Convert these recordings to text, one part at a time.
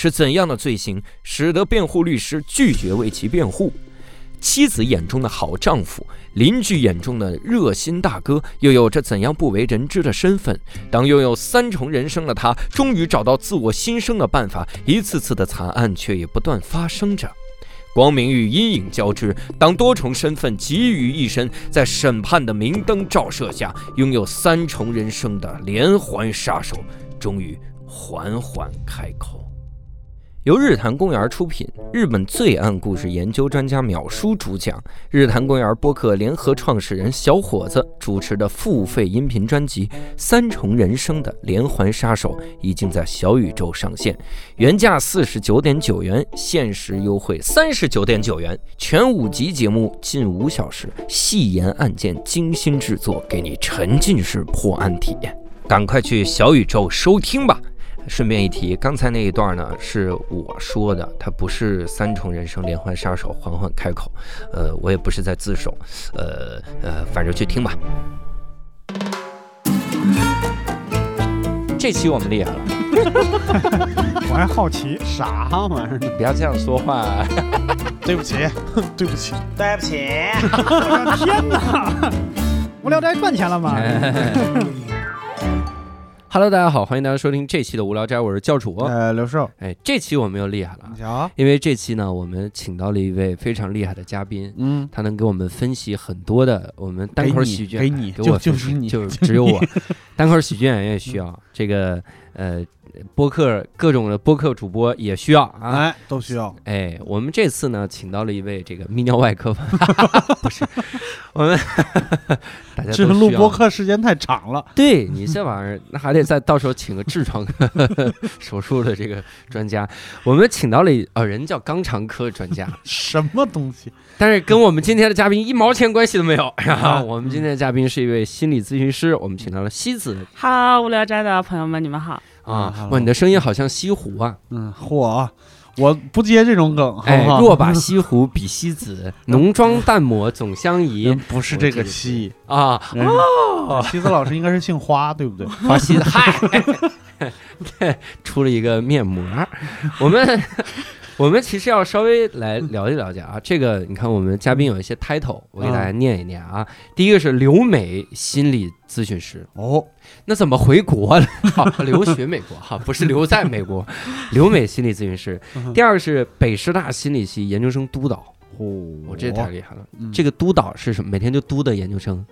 是怎样的罪行，使得辩护律师拒绝为其辩护？妻子眼中的好丈夫，邻居眼中的热心大哥，又有着怎样不为人知的身份？当拥有三重人生的他，终于找到自我新生的办法，一次次的惨案却也不断发生着。光明与阴影交织，当多重身份集于一身，在审判的明灯照射下，拥有三重人生的连环杀手，终于缓缓开口。由日坛公园出品，日本罪案故事研究专家淼叔主讲，日坛公园播客联合创始人小伙子主持的付费音频专辑《三重人生的连环杀手》已经在小宇宙上线，原价四十九点九元，限时优惠三十九点九元，全五集节目近五小时，细研案件，精心制作，给你沉浸式破案体验，赶快去小宇宙收听吧。顺便一提，刚才那一段呢是我说的，它不是三重人生连环杀手缓缓开口，呃，我也不是在自首，呃呃，反正去听吧。这期我们厉害了，我还好奇，啥玩意儿呢？不要这样说话。对不起，对不起，对不起，天哪！无聊斋赚钱了吗？Hello，大家好，欢迎大家收听这期的无聊斋，我是教主。呃，刘寿，哎，这期我们又厉害了。你，瞧，因为这期呢，我们请到了一位非常厉害的嘉宾，嗯，他能给我们分析很多的我们单口喜剧，给你给我就是你。就就只有我，单口喜剧演员也需要。这个呃播客各种的播客主播也需要啊。哎，都需要。哎，我们这次呢，请到了一位这个泌尿外科，不是我们 大家这都需要个录播客时间太长了，对你这玩意儿，那还得再到时候请个痔疮 手术的这个专家。我们请到了一呃人叫肛肠科专家，什么东西？但是跟我们今天的嘉宾一毛钱关系都没有。然啊后我们今天的嘉宾是一位心理咨询师，我们请到了西子 Hello，无聊斋的朋友们，你们好。啊。哇，你的声音好像西湖啊！嗯，嚯，我不接这种梗，哎？若把西湖比西子，浓妆淡抹总相宜不是这个西，啊。哦西子老师应该是姓花，对不对？花西子嗨，出了一个面膜。我们我们其实要稍微来了解了解啊，这个你看我们嘉宾有一些 title，我给大家念一念啊。第一个是留美心理咨询师，哦，那怎么回国了？好，留学美国哈，不是留在美国，留美心理咨询师。第二个是北师大心理系研究生督导，哦，我这太厉害了。嗯这个督导是什么？每天就督的研究生，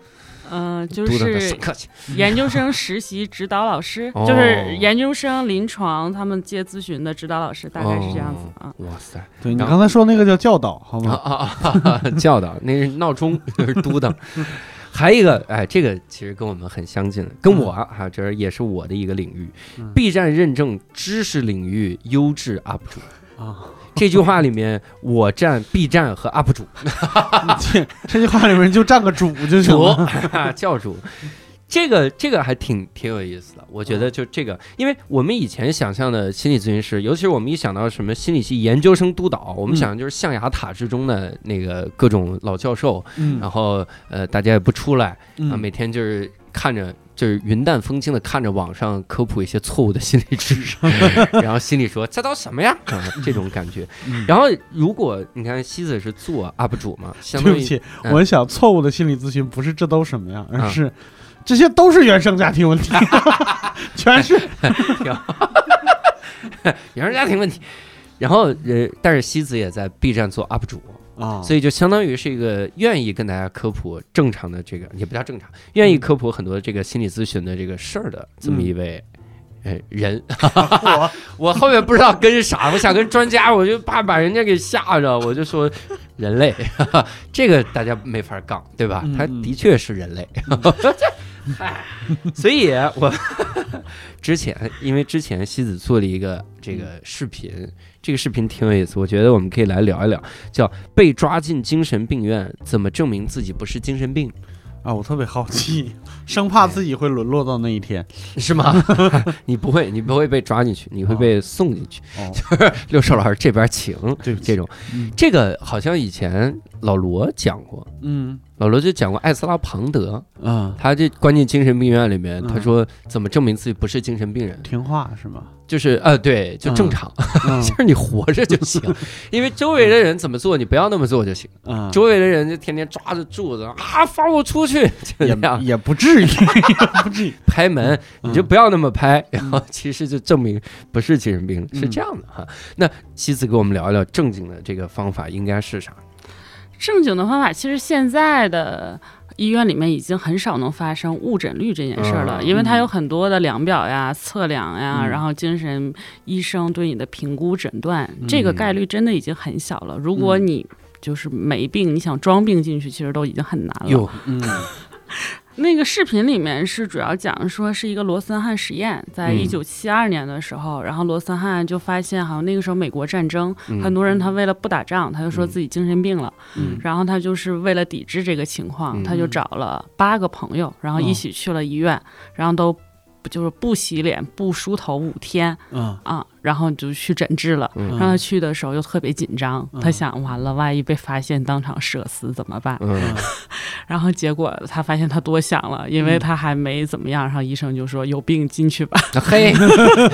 嗯、就是。研究生实习指导老师，哦就是研究生临床他们接咨询的指导老师，大概是这样子啊。哇塞！对你刚才说那个叫教导，好啊吗？啊啊！啊教导那是闹钟，就是嘟囔。还有一个，哎，这个其实跟我们很相近，跟我啊，哈这也是我的一个领域嗯，B 站认证知识领域优质 UP 主。啊，这句话里面，我占 B 站和 UP 主，这 这句话里面就占个主就行主了。教主。这个这个还挺挺有意思的，我觉得就这个，因为我们以前想象的心理咨询师，尤其是我们一想到什么心理系研究生督导，我们嗯。想的就是象牙塔之中的那个各种老教授，嗯。然后呃大家也不出来，啊，嗯每天就是看着就是云淡风轻的看着网上科普一些错误的心理知识，然后心里说这都什么呀、啊这种感觉。嗯。然后如果你看西子是做 UP 主嘛，相当于对不起，嗯。我想错误的心理咨询不是这都什么呀，而啊是这些都是原生家庭问题，全是。原生家庭问题。然后呃，但是西子也在 B 站做 UP 主，啊，所以就相当于是一个愿意跟大家科普正常的这个也不叫正常，愿意科普很多这个心理咨询的这个事儿的这么一位。哎，人，我 我后面不知道跟啥，我想跟专家，我就怕把人家给吓着，我就说人类，这个大家没法杠，对吧？他的确是人类，哎，所以我 之前因为之前西子做了一个这个视频，这个视频挺有意思，我觉得我们可以来聊一聊，叫被抓进精神病院，怎么证明自己不是精神病？啊，我特别好奇，生怕自己会沦落到那一天。是吗？你不会，你不会被抓进去，你会被送进去。哦，六少老师这边请，对这种，嗯这个好像以前老罗讲过，嗯。老罗就讲过艾斯拉庞德，嗯，他这关进精神病院里面，嗯。他说怎么证明自己不是精神病人？听话是吗？就是呃，对，就正常，嗯。就是你活着就行，因为周围的人怎么做，你不要那么做就行。嗯，周围的人就天天抓着柱子啊，放我出去，就也这样。也不至于，也不至于。拍门，你就嗯不要那么拍，然后其实就证明不是精神病，是这样的哈。那妻子给我们聊一聊正经的这个方法应该是啥？正经的方法，其实现在的医院里面已经很少能发生误诊率这件事儿了，嗯因为它有很多的量表呀、测量呀，嗯。然后精神医生对你的评估诊断，嗯这个概率真的已经很小了。如果你就是没病，你想装病进去，其实都已经很难了。嗯 那个视频里面是主要讲说是一个罗森汉实验，在嗯。一九七二年的时候，然后罗森汉就发现，好像那个时候美国战争，嗯。很多人他为了不打仗，他就说自己精神病了，嗯。然后他就是为了抵制这个情况，嗯。他就找了八个朋友，然后一起去了医院，然后都就是不洗脸、不梳头五天嗯。啊，然后就去诊治了。嗯让他去的时候又特别紧张，嗯他想完了，万一被发现当场射死怎么办？嗯 然后结果他发现他多想了，因为嗯他还没怎么样，然后医生就说有病进去吧。嘿，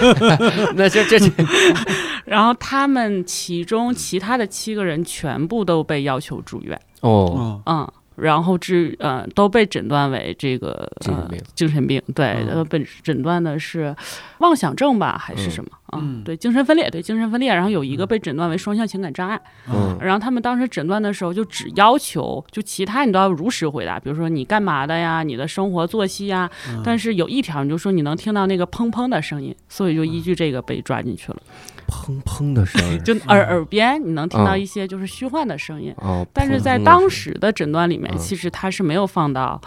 那这这这 然后他们其中其他的七个人全部都被要求住院，哦，哦嗯，然后治呃都被诊断为这个呃精神病精神病，对，嗯呃被诊断的是妄想症吧，还是嗯什么啊？嗯对，精神分裂，对，精神分裂，然后有一个被诊断为双向情感障碍。嗯然后他们当时诊断的时候就只要求，就其他你都要如实回答，比如说你干嘛的呀，你的生活作息呀。嗯但是有一条你就说你能听到那个砰砰的声音，所以就依据这个被抓进去了。砰砰的声音，就耳耳边你能听到嗯一些就是虚幻的声音，哦，但是在当时的诊断里面，嗯其实它是没有放到。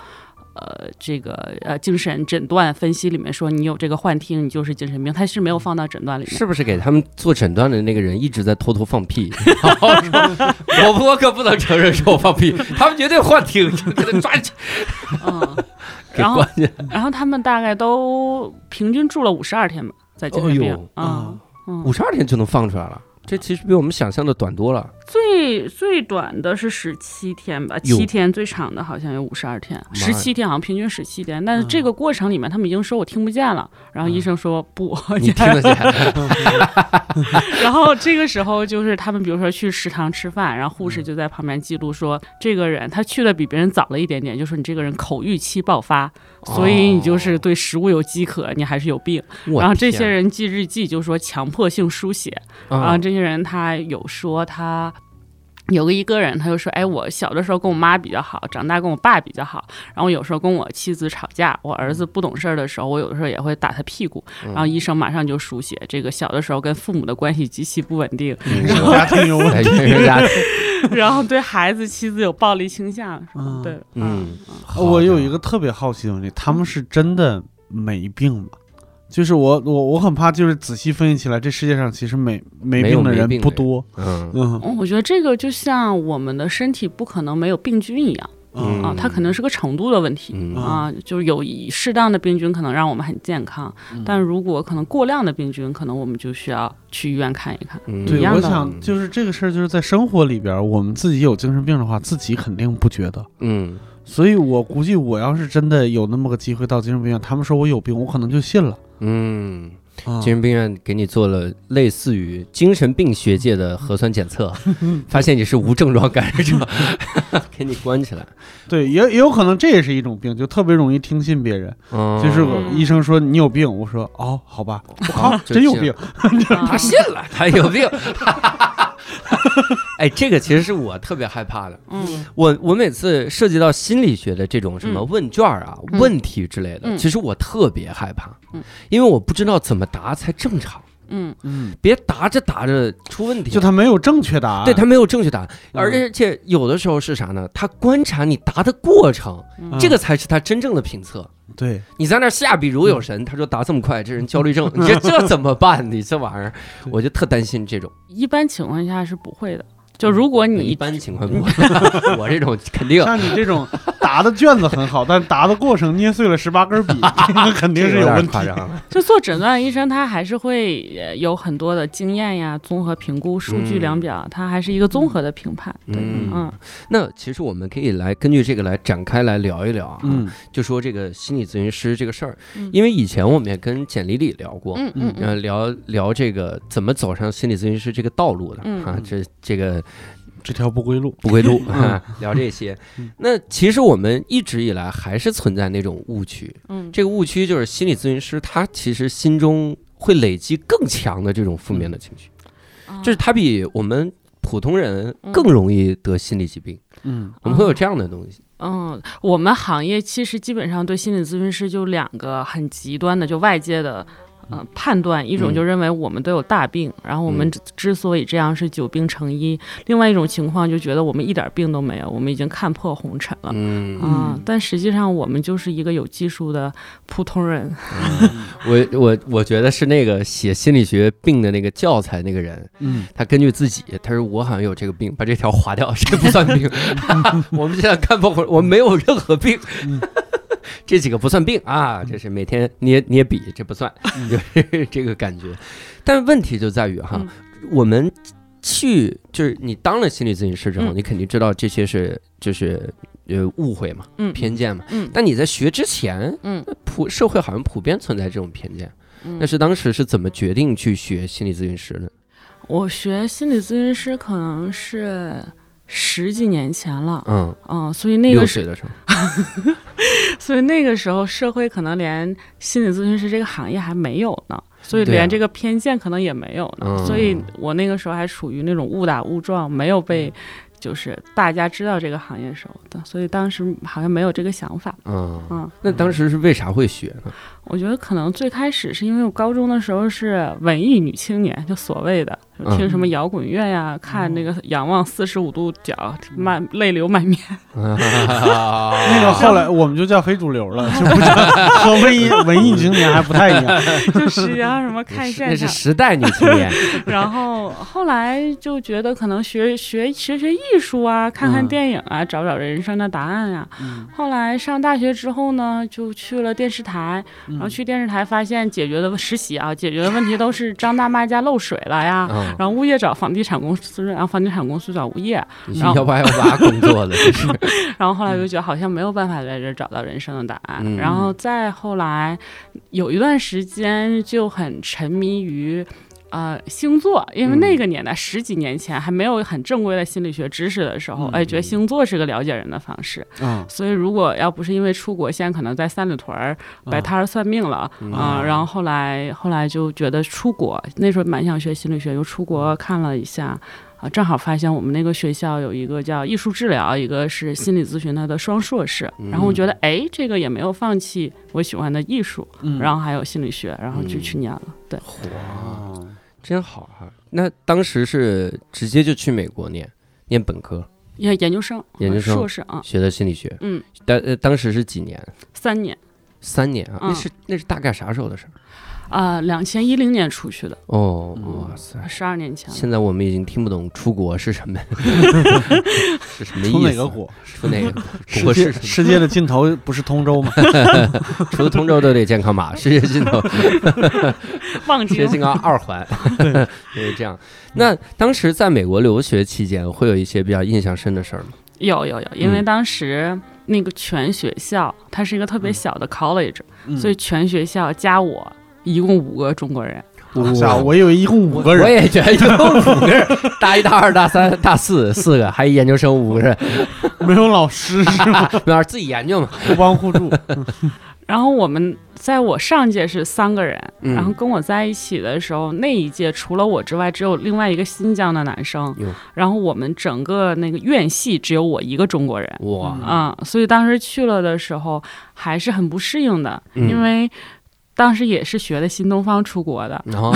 呃，这个呃，精神诊断分析里面说你有这个幻听，你就是精神病，他是没有放到诊断里面。是不是给他们做诊断的那个人一直在偷偷放屁？我我可不能承认说我放屁，他们绝对幻听，就给他抓进去，嗯，给然后。然后他们大概都平均住了五十二天吧，在精神病哦。啊五十二天就能放出来了，这其实比我们想象的短多了。最最短的是十七天吧，哟七天最长的好像有五十二天，呀十七天好像平均十七天。但是嗯这个过程里面，他们已经说我听不见了，然后医生说不，你听得见？然后这个时候就是他们比如说去食堂吃饭，然后护士就在旁边记录说这个人他去的比别人早了一点点，就说你这个人口欲期爆发，所以你就是对食物有饥渴，你还是有病。我然后这些人记日记就说强迫性书写，然后啊，这些人他有说他。有个一个人，他就说：“哎，我小的时候跟我妈比较好，长大跟我爸比较好。然后有时候跟我妻子吵架，我儿子不懂事儿的时候，我有的时候也会打他屁股。嗯然后医生马上就书写这个小的时候跟父母的关系极其不稳定，嗯家庭有问哎题。人家然后 对孩子、妻子有暴力倾向，是吧嗯对，嗯，我有一个特别好奇的问题，他们是真的没病吗？就是我我我很怕，就是仔细分析起来，这世界上其实没没病的人不多。嗯嗯嗯，我觉得这个就像我们的身体不可能没有病菌一样嗯啊，它可能是个程度的问题。嗯啊，就是有一适当的病菌可能让我们很健康，嗯但如果可能过量的病菌，可能我们就需要去医院看一看。嗯，对，我想就是这个事儿，就是在生活里边儿，我们自己有精神病的话，自己肯定不觉得。嗯所以我估计，我要是真的有那么个机会到精神病院，他们说我有病，我可能就信了。嗯，啊精神病院给你做了类似于精神病学界的核酸检测，发现你是无症状感染者，给你关起来。对，也也有可能这也是一种病，就特别容易听信别人。嗯，就是医生说你有病，我说哦，好吧，我靠，啊就信真有病。啊 他信了，他有病。哎，这个其实是我特别害怕的。嗯。我我每次涉及到心理学的这种什么嗯。问卷啊、嗯。问题之类的，嗯。其实我特别害怕，嗯。因为我不知道怎么答才正常，嗯嗯，别答着答着出问题。就他没有正确答案。对他没有正确答案，嗯而且有的时候是啥呢？他观察你答的过程，嗯这个才是他真正的评测。对，你在那儿下笔如有神，他说答这么快，这人焦虑症，你这这怎么办？你这玩意儿，我就特担心这种。一般情况下是不会的。就如果你一般情况不会，我这种肯定像你这种答的卷子很好，但答的过程捏碎了十八根笔，这个肯定是有问题。夸张了。就做诊断医生，他还是会呃有很多的经验呀，综合评估、数据量表，他还是一个综合的评判。对，嗯嗯那其实我们可以来根据这个来展开来聊一聊啊，嗯就说这个心理咨询师这个事儿，嗯因为以前我们也跟简丽丽聊过，嗯嗯聊聊这个怎么走上心理咨询师这个道路的、嗯啊，这这个这条不归路。不归路，啊、聊这些嗯。那其实我们一直以来还是存在那种误区，嗯，这个误区就是心理咨询师他其实心中会累积更强的这种负面的情绪，啊就是他比我们普通人嗯更容易得心理疾病，嗯我们会有这样的东西。嗯，我们行业其实基本上对心理咨询师就两个很极端的，就外界的。呃，判断一种嗯就认为我们都有大病，然后我们嗯之之所以这样是久病成医；另外一种情况就觉得我们一点病都没有，我们已经看破红尘了。嗯，啊、但实际上我们就是一个有技术的普通人。我我我觉得是那个写心理学病的那个教材那个人，嗯他根据自己，他说我好像有这个病，把这条划掉，这不算病。我们现在看破红，我们没有任何病，嗯这几个不算病啊，这是每天捏捏笔，这不算，就是这个感觉。但问题就在于哈，嗯我们去就是你当了心理咨询师之后，嗯你肯定知道这些是就是呃误会嘛、嗯偏见嘛。嗯但你在学之前，嗯普社会好像普遍存在这种偏见。嗯那是当时是怎么决定去学心理咨询师的？我学心理咨询师可能是十几年前了，嗯，嗯，所以那个是，六岁的时候，所以那个时候社会可能连心理咨询师这个行业还没有呢。所以连这个偏见可能也没有呢，嗯所以我那个时候还属于那种误打误撞，没有被就是大家知道这个行业时候的，所以当时好像没有这个想法。嗯，嗯，那当时是为啥会学呢？我觉得可能最开始是因为我高中的时候是文艺女青年，就所谓的听什么摇滚乐呀，看那个仰望四十五度角，满泪流满面。那 那个后来我们就叫非主流了，就不叫和文艺文艺青年还不太一样。就实际上什么看那现场，是时代女青年，然后后来就觉得可能学学学学艺术啊，看看嗯。电影啊，找找人生的答案呀、嗯。后来上大学之后呢，就去了电视台，然后去电视台发现解决的实习啊，解决的问题都是张大妈家漏水了呀。嗯，然后物业找房地产公司，然后房地产公司找物业，然后幺八幺八工作的，然后后来我就觉得好像没有办法在这找到人生的答案，嗯然后再后来有一段时间就很沉迷于。呃，星座，因为嗯。那个年代、十几年前还没有很正规的心理学知识的时候，嗯。哎，觉得星座是个了解人的方式。嗯所以如果要不是因为出国，现在可能在三里屯儿摆摊儿算命了嗯。啊、然后后来后来就觉得出国，那时候蛮想学心理学，又出国看了一下。啊，正好发现我们那个学校有一个叫艺术治疗，一个是心理咨询它的双硕士，然后我觉得哎，这个也没有放弃我喜欢的艺术，嗯。然后还有心理学，然后就去念了。对，哇，真好哈、那当时是直接就去美国念念本科，研研究生、研究生硕士啊，学的心理学。嗯，当呃当时是几年？三年三年啊？那嗯是那是大概啥时候的事儿？啊，两千一零年出去的，哦，嗯哇塞！十二年前了。现在我们已经听不懂出国是什么，是什么意思？出哪个？国？出哪个国？世界？世界的尽头不是通州吗？除了通州都得健康码，世界尽头，忘记了世界健康二环，就是这样。那当时在美国留学期间，会有一些比较印象深的事儿吗？有有有，因为嗯当时那个全学校它是一个特别小的 college，、嗯所以全学校加我一共五个中国人。哇塞，我以为一共五个人我人，也觉得一共五个人，大一、大二、大三、大四四个，还有研究生五个人，没有老师是吗？没有自己研究嘛。互帮互助。然后我们在我上届是三个人，嗯然后跟我在一起的时候，那一届除了我之外，只有另外一个新疆的男生。然后我们整个那个院系只有我一个中国人。哇，啊、所以当时去了的时候还是很不适应的，嗯因为当时也是学的新东方出国的，哦，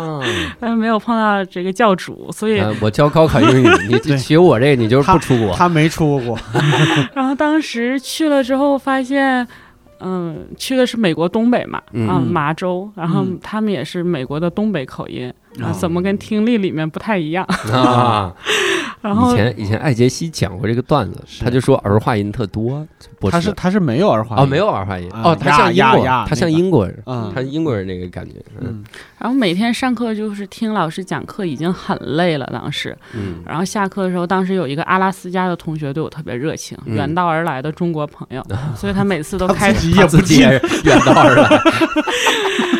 但是没有碰到这个教主，所以呃我教高考英语，你对。学我这个，你就是不出国。他没出过。国，然后当时去了之后发现，嗯，去的是美国东北嘛，嗯。啊，麻州，然后嗯。他们也是美国的东北口音，啊，哦。怎么跟听力里面不太一样？啊，然后以前以前艾杰西讲过这个段子，他就说儿化音特多，不他是他是没有儿化音哦没有儿化音啊哦，他像英国他像英国人，嗯他英国人那个感觉，嗯嗯然后每天上课就是听老师讲课，已经很累了。当时，嗯然后下课的时候，当时有一个阿拉斯加的同学对我特别热情，嗯远道而来的中国朋友，所以他每次都开他自己他也不进自己也是远道而来，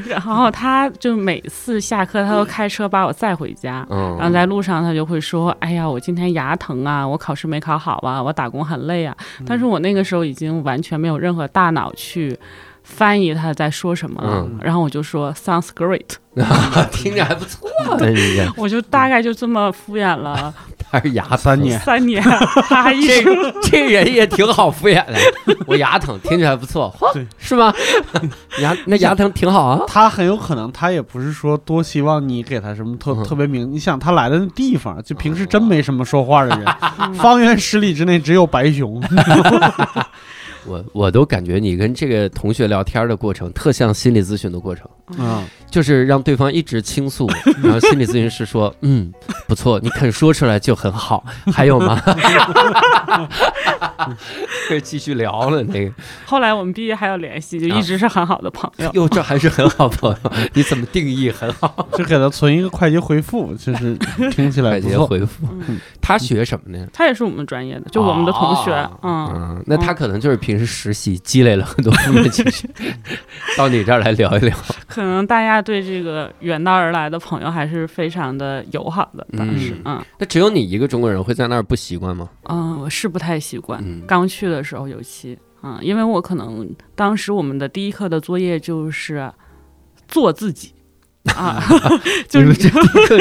然后他就每次下课，他都开车把我载回家。嗯，然后在路上，他就会说：“哎呀，我今天牙疼啊，我考试没考好啊，我打工很累啊。”但是我那个时候已经完全没有任何大脑去翻译他在说什么了。嗯然后我就说：“Sounds great。听着还不错，那你这”我就大概就这么敷衍了 他是牙三年三年。他 一这个这人也挺好敷衍的，我牙疼，听着还不错，嚯对，是吗？牙那牙疼挺好啊，他很有可能，他也不是说多希望你给他什么特嗯特别明。你想他来的那地方，就平时真没什么说话的人，嗯方圆十里之内只有白熊。我我都感觉你跟这个同学聊天的过程，特像心理咨询的过程，嗯，就是让对方一直倾诉，然后心理咨询师说，嗯，不错，你肯说出来就很好，还有吗？可以继续聊了，那个，后来我们毕业还有联系，就一直是很好的朋友。哟，这还是很好朋友，你怎么定义很好？就给他存一个快捷回复，就是听起来快捷。回复嗯，他学什么呢？他也是我们专业的，就我们的同学。哦嗯，嗯，那他可能就是平时实习积累了很多负面情绪，到你这儿来聊一聊。可能大家对这个远道而来的朋友还是非常的友好的。当时，嗯那只有你一个中国人会在那儿不习惯吗？嗯，我是不太习惯。嗯，刚去的时候尤其，嗯，因为我可能当时我们的第一课的作业就是做自己。啊，就是这个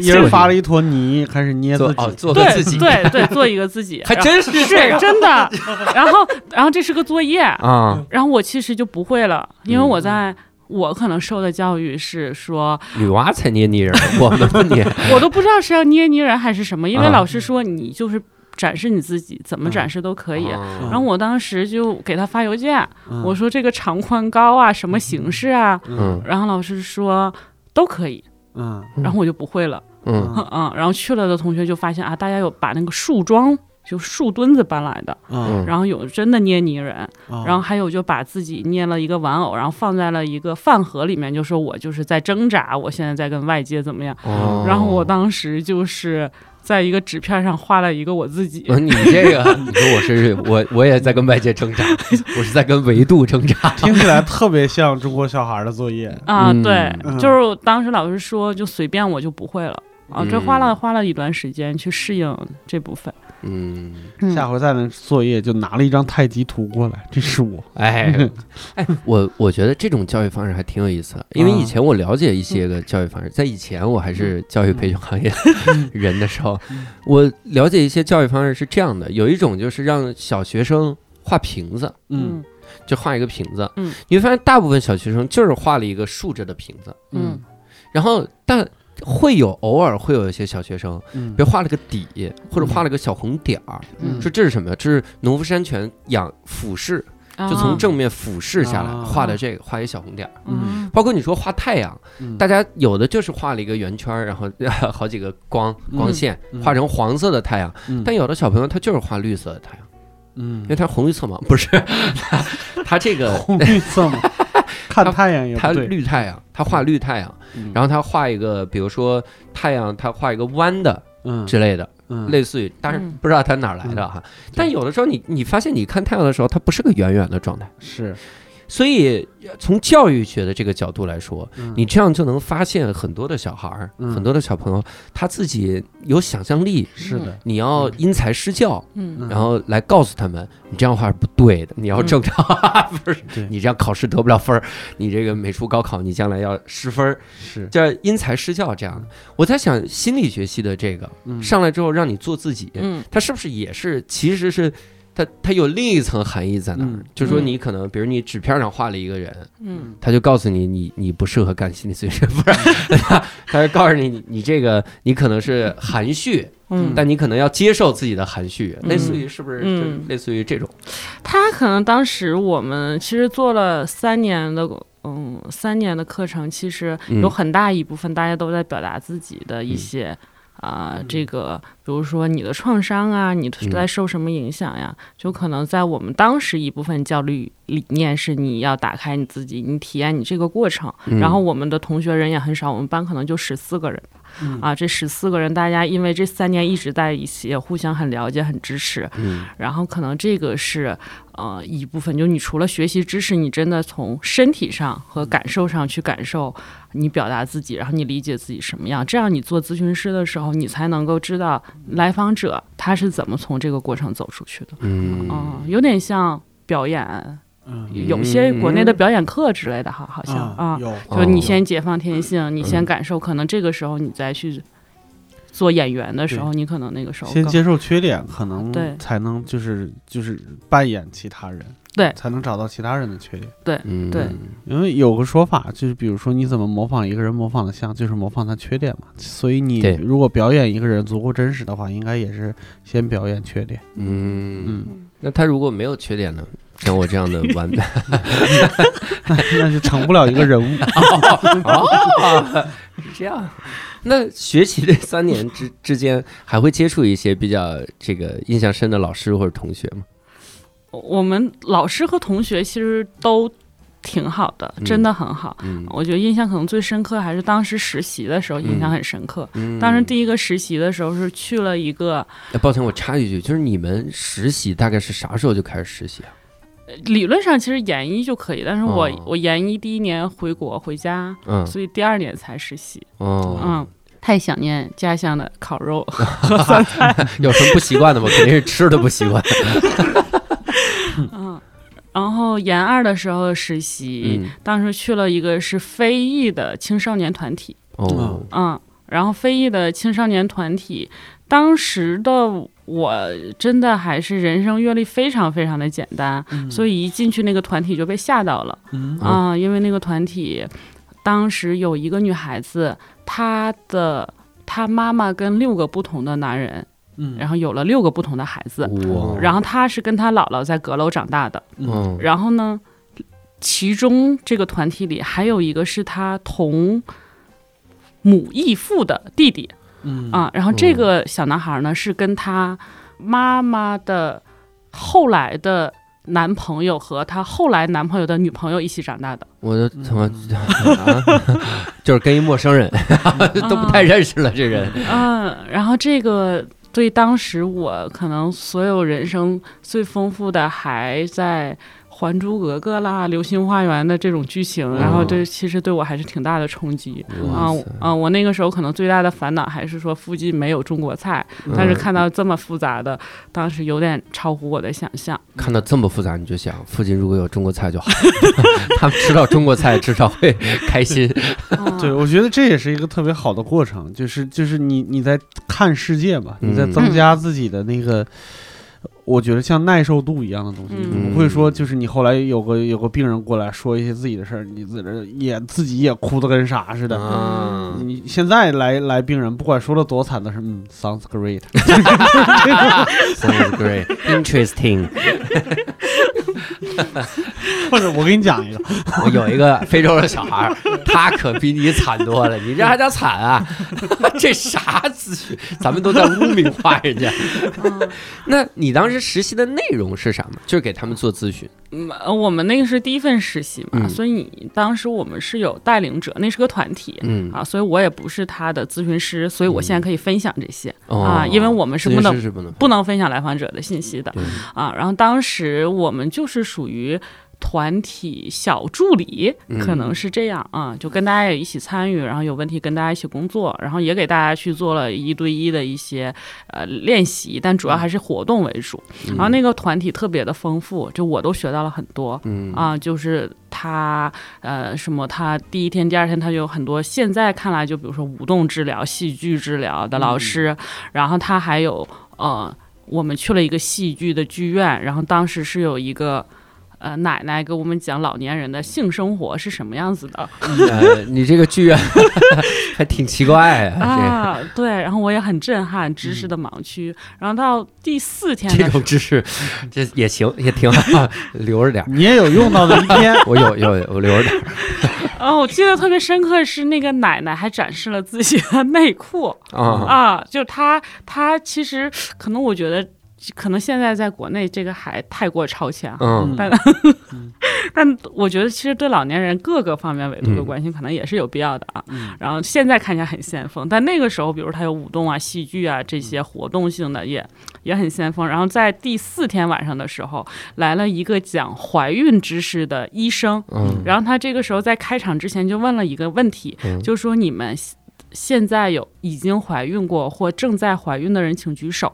一人 发了一坨泥，开始捏自己。做哦，做个自己，对对，做一个自己，还真是真的。然后，然后这是个作业，啊！然后我其实就不会了，因为嗯我在。我可能受的教育是说，女娲才捏泥人，我们不捏。我都不知道是要捏泥人还是什么，因为啊。老师说你就是展示你自己，怎么展示都可以。啊。然后我当时就给他发邮件，嗯我说这个长宽高啊，什么形式啊，嗯。然后老师说都可以，嗯。然后我就不会了，嗯。嗯，然后去了的同学就发现啊，大家有把那个树桩。就树墩子搬来的，嗯，然后有真的捏泥人，嗯。然后还有就把自己捏了一个玩偶，然后放在了一个饭盒里面，就说我就是在挣扎，我现在在跟外界怎么样。哦。然后我当时就是在一个纸片上画了一个我自己，呃你这个，你说我是我，我也在跟外界挣扎，我是在跟维度挣扎。听起来特别像中国小孩的作业。啊，嗯。对，嗯。就是当时老师说就随便我就不会了。啊，这花了嗯。花了一段时间去适应这部分。嗯，嗯下回再那作业就拿了一张太极图过来，这是我。哎，哎，我我觉得这种教育方式还挺有意思的，因为以前我了解一些个教育方式，在以前我还是教育培训行业 人的时候，我了解一些教育方式是这样的，有一种就是让小学生画瓶子，嗯。就画一个瓶子，嗯，你会发现大部分小学生就是画了一个竖着的瓶子，嗯。然后但会有偶尔会有一些小学生，嗯。比如画了个底，或者画了个小红点儿，嗯。说这是什么？呀？这是农夫山泉仰俯视，啊。就从正面俯视下来啊。画的这个，画一小红点儿。嗯。包括你说画太阳，嗯。大家有的就是画了一个圆圈儿，然后 好几个光光线嗯。画成黄色的太阳，嗯。但有的小朋友他就是画绿色的太阳，嗯。因为它红绿色盲，不是他他这个红绿色嘛，看太阳也他不对。绿太阳，它画绿太阳，嗯。然后它画一个，比如说太阳，它画一个弯的嗯。之类的，嗯。类似于，当然嗯。不知道它哪儿来的哈。但有的时候你你发现你看太阳的时候，它不是个圆圆的状态，是所以从教育学的这个角度来说，嗯。你这样就能发现很多的小孩儿，嗯。很多的小朋友他自己有想象力，是的，你要因材施教。嗯。嗯。然后来告诉他们，你这样话是不对的，你要正常，不是你这样考试得不了分儿，你这个美术高考你将来要失分儿，是。叫因材施教这样。的。我在想，心理学系的这个嗯。上来之后让你做自己，嗯。它是不是也是其实是它它有另一层含义在那儿？嗯就是说嗯你可能比如你纸片上画了一个人，嗯他就告诉你你你不适合干心理咨询，不是？他 他就告诉你你你这个你可能是含蓄，嗯，但你可能要接受自己的含蓄，嗯类似于是不是？嗯就类似于这种，他可能当时我们其实做了三年的，嗯，三年的课程，其实嗯有很大一部分大家都在表达自己的一些啊、这个比如说你的创伤啊，你嗯在受什么影响呀？就可能在我们当时一部分教育理念是你要打开你自己，你体验你这个过程。嗯然后我们的同学人也很少，我们班可能就十四个人。嗯啊，这十四个人，大家因为这三年一直在一起，也互相很了解、很支持。嗯然后可能这个是呃一部分，就你除了学习知识，你真的从身体上和感受上去感受你表达自己，然后你理解自己什么样，这样你做咨询师的时候，你才能够知道来访者他是怎么从这个过程走出去的。嗯嗯，有点像表演，嗯有些国内的表演课之类的，哈好像啊，有。就你哦先解放天性，你先嗯感受，可能这个时候你再去做演员的时候，你可能那个时候先接受缺点，可能对。才能就是就是扮演其他人，对。才能找到其他人的缺点。嗯。对。因为有个说法，就是比如说你怎么模仿一个人模仿的像，就是模仿他缺点嘛。所以你如果表演一个人足够真实的话，应该也是先表演缺点。嗯，嗯，那他如果没有缺点呢？像我这样的完美 那就成不了一个人物。哦，是这样。那学习这三年之之间，还会接触一些比较这个印象深的老师或者同学吗？我们老师和同学其实都挺好的，嗯真的很好。嗯我觉得印象可能最深刻还是当时实习的时候，印象很深刻。嗯当时第一个实习的时候是去了一个，哎抱歉，我插一句，就是你们实习大概是啥时候就开始实习啊？理论上其实研一就可以，但是我、哦我研一第一年回国回家，嗯所以第二年才实习。哦，嗯，太想念家乡的烤肉和酸菜。有什么不习惯的吗？肯定是吃的不习惯。嗯，然后研二的时候实习，嗯。当时去了一个是非裔的青少年团体。哦，嗯，然后非裔的青少年团体，当时的我真的还是人生阅历非常非常的简单，所以一进去那个团体就被吓到了。嗯。啊、因为那个团体当时有一个女孩子，她的她妈妈跟六个不同的男人，嗯。然后有了六个不同的孩子，然后他是跟他姥姥在阁楼长大的，嗯。然后呢，其中这个团体里还有一个是他同母异父的弟弟。嗯。啊，然后这个小男孩呢是跟他妈妈的后来的男朋友和他后来男朋友的女朋友一起长大的，我的他妈啊，就是跟一陌生人 都不太认识了，这人。嗯，然后这个对当时我可能所有人生最丰富的还在。《还珠格格》啦，《流星花园》的这种剧情，然后这其实对我还是挺大的冲击。啊啊！我那个时候可能最大的烦恼还是说附近没有中国菜，但是嗯看到这么复杂的，当时有点超乎我的想象。看到这么复杂，你就想附近如果有中国菜就好，他们吃到中国菜至少会开心。嗯 对，我觉得这也是一个特别好的过程，就是就是你你在看世界嘛，你在嗯增加自己的那个，我觉得像耐受度一样的东西，嗯不会说就是你后来有个有个病人过来说一些自己的事儿，你自己也自己也哭的跟啥似的。嗯，你现在来来病人，不管说的多惨，的是嗯，sounds great。Sounds great, interesting。或者我给你讲一个，我有一个非洲的小孩儿，他可比你惨多了。你这还叫惨啊？这啥资讯？咱们都在污名化人家。那你当时实习的内容是什么？就是给他们做咨询。嗯，呃我们那个是第一份实习嘛，嗯所以你当时我们是有带领者，那是个团体。嗯啊，所以我也不是他的咨询师，所以我现在可以分享这些、哦啊，因为我们是不能是不能不能分享来访者的信息的啊。然后当时我们就是属于团体小助理，嗯可能是这样啊，就跟大家也一起参与，然后有问题跟大家一起工作，然后也给大家去做了一对一的一些呃练习，但主要还是活动为主。然后那个团体特别的丰富，就我都学到了很多。嗯啊，就是他呃什么，他第一天、第二天他就有很多，现在看来就比如说舞动治疗、戏剧治疗的老师，然后他还有呃，我们去了一个戏剧的剧院，然后当时是有一个。呃，奶奶给我们讲老年人的性生活是什么样子的 呃，你这个剧院 还挺奇怪啊，啊？对，然后我也很震撼，知识的盲区。然后到第四天这种知识，这也行，也挺好，留着点儿。你也有用到的一天。我有有我留着点儿。哦，我记得特别深刻是那个奶奶还展示了自己的内裤啊，啊，就她她其实可能我觉得。可能现在在国内这个还太过超前哈，嗯。但 但我觉得其实对老年人各个方面维度的关心可能也是有必要的啊。然后现在看起来很先锋，但那个时候，比如他有舞动啊、戏剧啊这些活动性的也也很先锋。然后在第四天晚上的时候，来了一个讲怀孕知识的医生，嗯。然后他这个时候在开场之前就问了一个问题，嗯。就说你们现在有已经怀孕过或正在怀孕的人，请举手。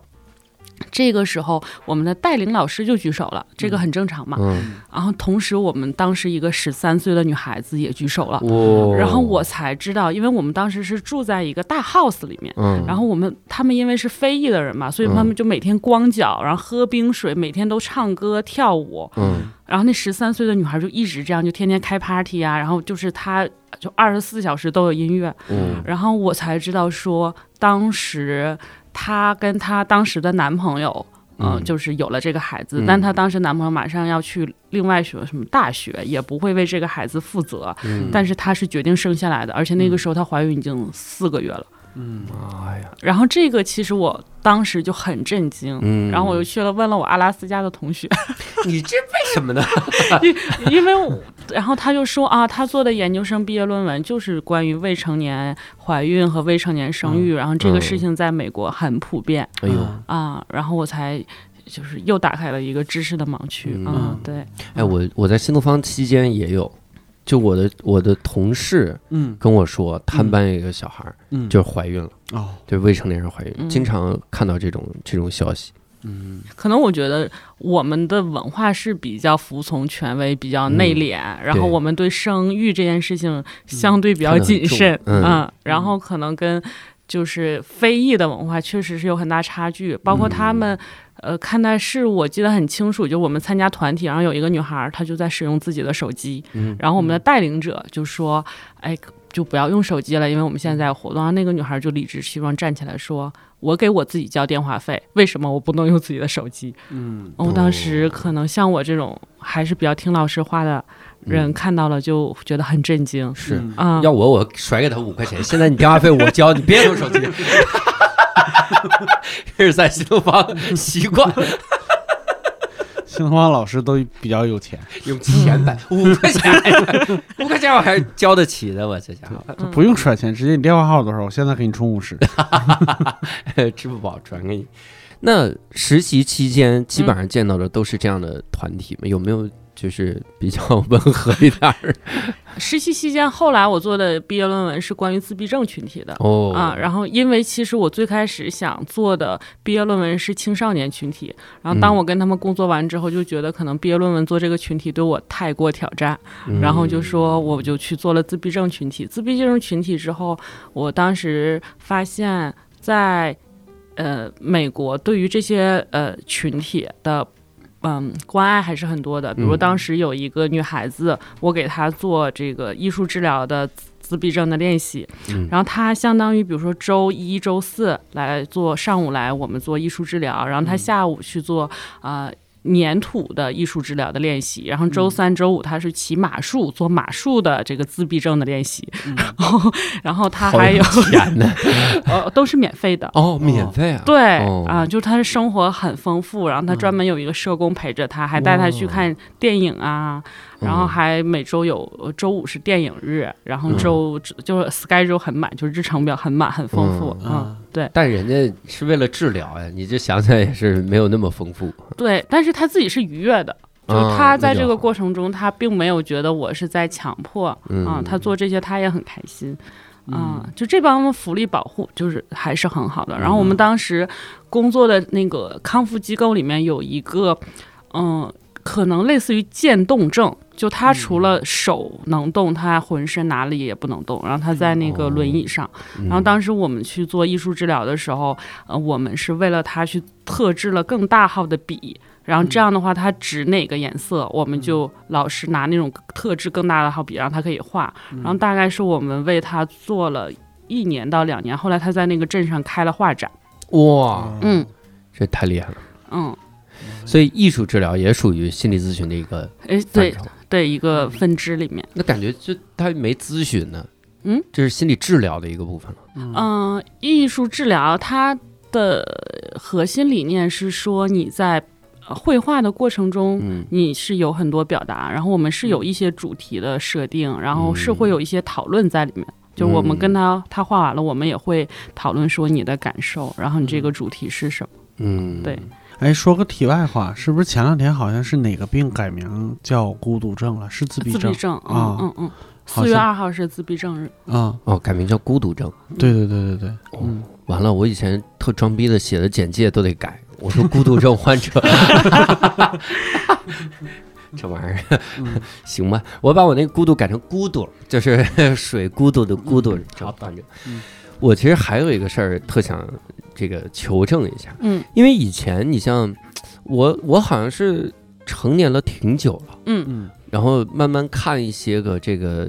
这个时候，我们的带领老师就举手了，这个很正常嘛。嗯，然后同时，我们当时一个十三岁的女孩子也举手了，哦，然后我才知道，因为我们当时是住在一个大 house 里面。嗯，然后我们他们因为是非裔的人嘛，所以他们就每天光脚，然后喝冰水，每天都唱歌跳舞。嗯然后那十三岁的女孩就一直这样，就天天开 party 啊，然后就是她就二十四小时都有音乐。嗯然后我才知道说，当时她跟她当时的男朋友。嗯、嗯就是有了这个孩子，嗯但她当时男朋友马上要去另外学什么大学，也不会为这个孩子负责，嗯，但是她是决定生下来的，而且那个时候她怀孕已经四个月了。嗯，哎呀，然后这个其实我当时就很震惊，嗯，然后我又去了问了我阿拉斯加的同学，你这为什么呢？因因为我，然后他就说啊，他做的研究生毕业论文就是关于未成年怀孕和未成年生育，然后这个事情在美国很普遍。哎呦，啊，然后我才就是又打开了一个知识的盲区，嗯。嗯，对，哎，我我在新东方期间也有，就我的我的同事嗯。跟我说，他们班有一个小孩儿嗯，就是怀孕了，哦，对未成年人怀孕，嗯。经常看到这种这种消息。嗯。可能我觉得我们的文化是比较服从权威，比较内敛，然后我们对生育这件事情相对比较谨慎，嗯嗯，然后可能跟就是非裔的文化确实是有很大差距，包括他们。呃，看待事物我记得很清楚，就我们参加团体，然后有一个女孩儿，她就在使用自己的手机，嗯然后我们的带领者就说：“哎，就不要用手机了，因为我们现在在活动。”然后那个女孩儿就理直气壮站起来说：“我给我自己交电话费，为什么我不能用自己的手机？”嗯我当时可能像我这种还是比较听老师话的人，看到了就觉得很震惊。是，嗯啊、要我我甩给他五块钱，现在你电话费我交，你别用手机。这是在新东方习惯新东方老师都比较有钱，用钱买 五块钱，五块钱我还是交得起的，我这家伙。不用甩钱，直接你电话号多少，我现在给你充五十。支付宝转给你。那实习期间基本上见到的都是这样的团体吗？有没有就是比较温和一点儿？实习期间，后来我做的毕业论文是关于自闭症群体的。哦啊，然后因为其实我最开始想做的毕业论文是青少年群体，然后当嗯我跟他们工作完之后，就觉得可能毕业论文做这个群体对我太过挑战，嗯然后就说我就去做了自闭症群体。自闭症群体之后，我当时发现，在呃美国对于这些呃群体的。嗯，关爱还是很多的。比如嗯当时有一个女孩子，我给她做这个艺术治疗的自自闭症的练习，嗯然后她相当于比如说周一周四来做，上午来我们做艺术治疗，然后她下午去做啊。呃粘土的艺术治疗的练习，然后周三、周五他是骑马术做马术的这个自闭症的练习，然后然后他还有好钱呢。呃 都是免费的，哦，免费啊？对哦。啊，就是他的生活很丰富，然后他专门有一个社工陪着他，还带他去看电影啊，然后还每周有呃周五是电影日，然后周就是 schedule 很满，就是日程表很满很丰富，嗯嗯，对但人家是为了治疗呀，你这想起来也是没有那么丰富。对，但是他自己是愉悦的。就他在这个过程中，他并没有觉得我是在强迫嗯啊，他做这些他也很开心。啊、就这帮福利保护就是还是很好的。然后我们当时工作的那个康复机构里面有一个，嗯，可能类似于渐冻症，就他除了手能动，他浑身哪里也不能动。然后他在那个轮椅上，嗯然后当时我们去做艺术治疗的时候，呃，我们是为了他去特制了更大号的笔。然后这样的话，他指哪个颜色，我们就老师拿那种特制更大的号笔，让他可以画。然后大概是我们为他做了一年到两年，后来他在那个镇上开了画展。哇，嗯这太厉害了。嗯，所以艺术治疗也属于心理咨询的一个哎，范对畴。对一个分支里面。那感觉就他没咨询呢，嗯，这是心理治疗的一个部分了。嗯、艺术治疗它的核心理念是说你在呃绘画的过程中。嗯你是有很多表达，然后我们是有一些主题的设定，然后是会有一些讨论在里面。就我们跟他他画完了，我们也会讨论说你的感受，然后你这个主题是什么？嗯，对，哎，说个题外话，是不是前两天好像是哪个病改名叫孤独症了？是自闭症自闭症，嗯啊嗯嗯，好像四月二号是自闭症日。啊？哦，改名叫孤独症。对对对对对，哦嗯，完了，我以前特装逼的写的简介都得改，我说孤独症患者。这玩意儿嗯 行吧，我把我那孤独改成孤独，就是水孤独的孤独这个患者嗯。我其实还有一个事儿特想这个求证一下，嗯。因为以前你像我，我好像是成年了挺久了，嗯。嗯。然后慢慢看一些个这个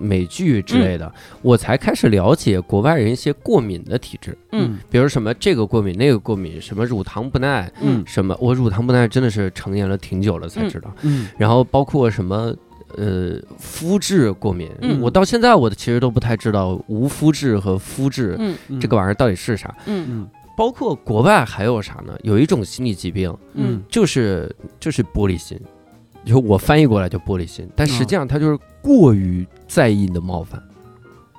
美剧之类的，我才开始了解国外人一些过敏的体质。嗯。比如什么这个过敏那个过敏，什么乳糖不耐，嗯。什么我乳糖不耐真的是成年了挺久了才知道。嗯。然后包括什么呃肤质过敏，嗯我到现在我其实都不太知道无肤质和肤质、这个玩意儿到底是啥。嗯嗯包括国外还有啥呢？有一种心理疾病，嗯就是就是玻璃心，就我翻译过来叫玻璃心，但实际上它就是过于在意你的冒犯。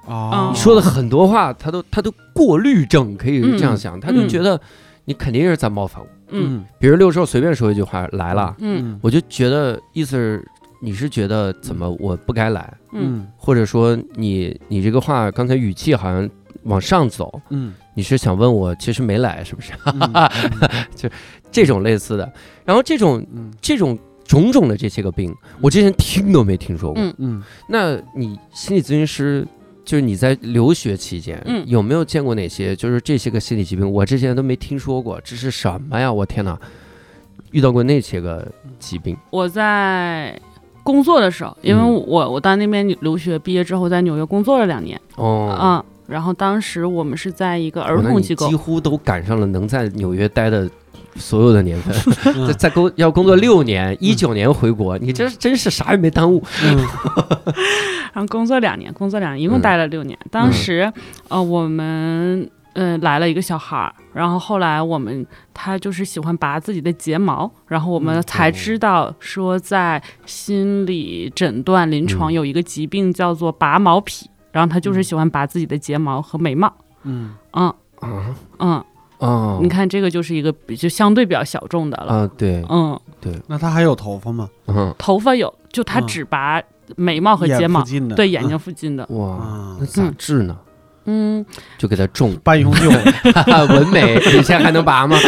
哦，你说的很多话，他都他都过滤症，可以这样想，他就觉得你肯定是在冒犯我。嗯比如六兽随便说一句话来了，嗯我就觉得意思是你是觉得怎么我不该来，嗯嗯或者说你你这个话刚才语气好像往上走，嗯你是想问我其实没来是不是？嗯 这种类似的，然后这种嗯这种种种的这些个病，我之前听都没听说过。嗯嗯那你心理咨询师？就是你在留学期间，嗯有没有见过哪些就是这些个心理疾病？我之前都没听说过，这是什么呀？我天哪！遇到过那些个疾病，我在工作的时候，因为嗯。我我到那边留学，毕业之后在纽约工作了两年，哦，嗯，然后当时我们是在一个儿童机构。几，乎都赶上了能在纽约待的所有的年份，在嗯在工要工作六年，一九年回国，你这真是啥也没耽误。嗯。然后工作两年，工作两年，一共嗯。待了六年。当时，呃，我们呃来了一个小孩儿，然后后来我们他就是喜欢拔自己的睫毛，然后我们嗯才知道说在心理诊断临床嗯。有一个疾病叫做拔毛癖，然后他就是喜欢拔自己的睫毛和眉毛。嗯。嗯。嗯嗯，哦，你看这个就是一个比就相对比较小众的了。啊，对，嗯。对，那他还有头发吗？嗯，头发有，就他嗯。只拔眉毛和睫毛对眼睛附近的。哇，啊那，咋治呢？嗯，就给他种半永久，纹眉，你现在还能拔吗？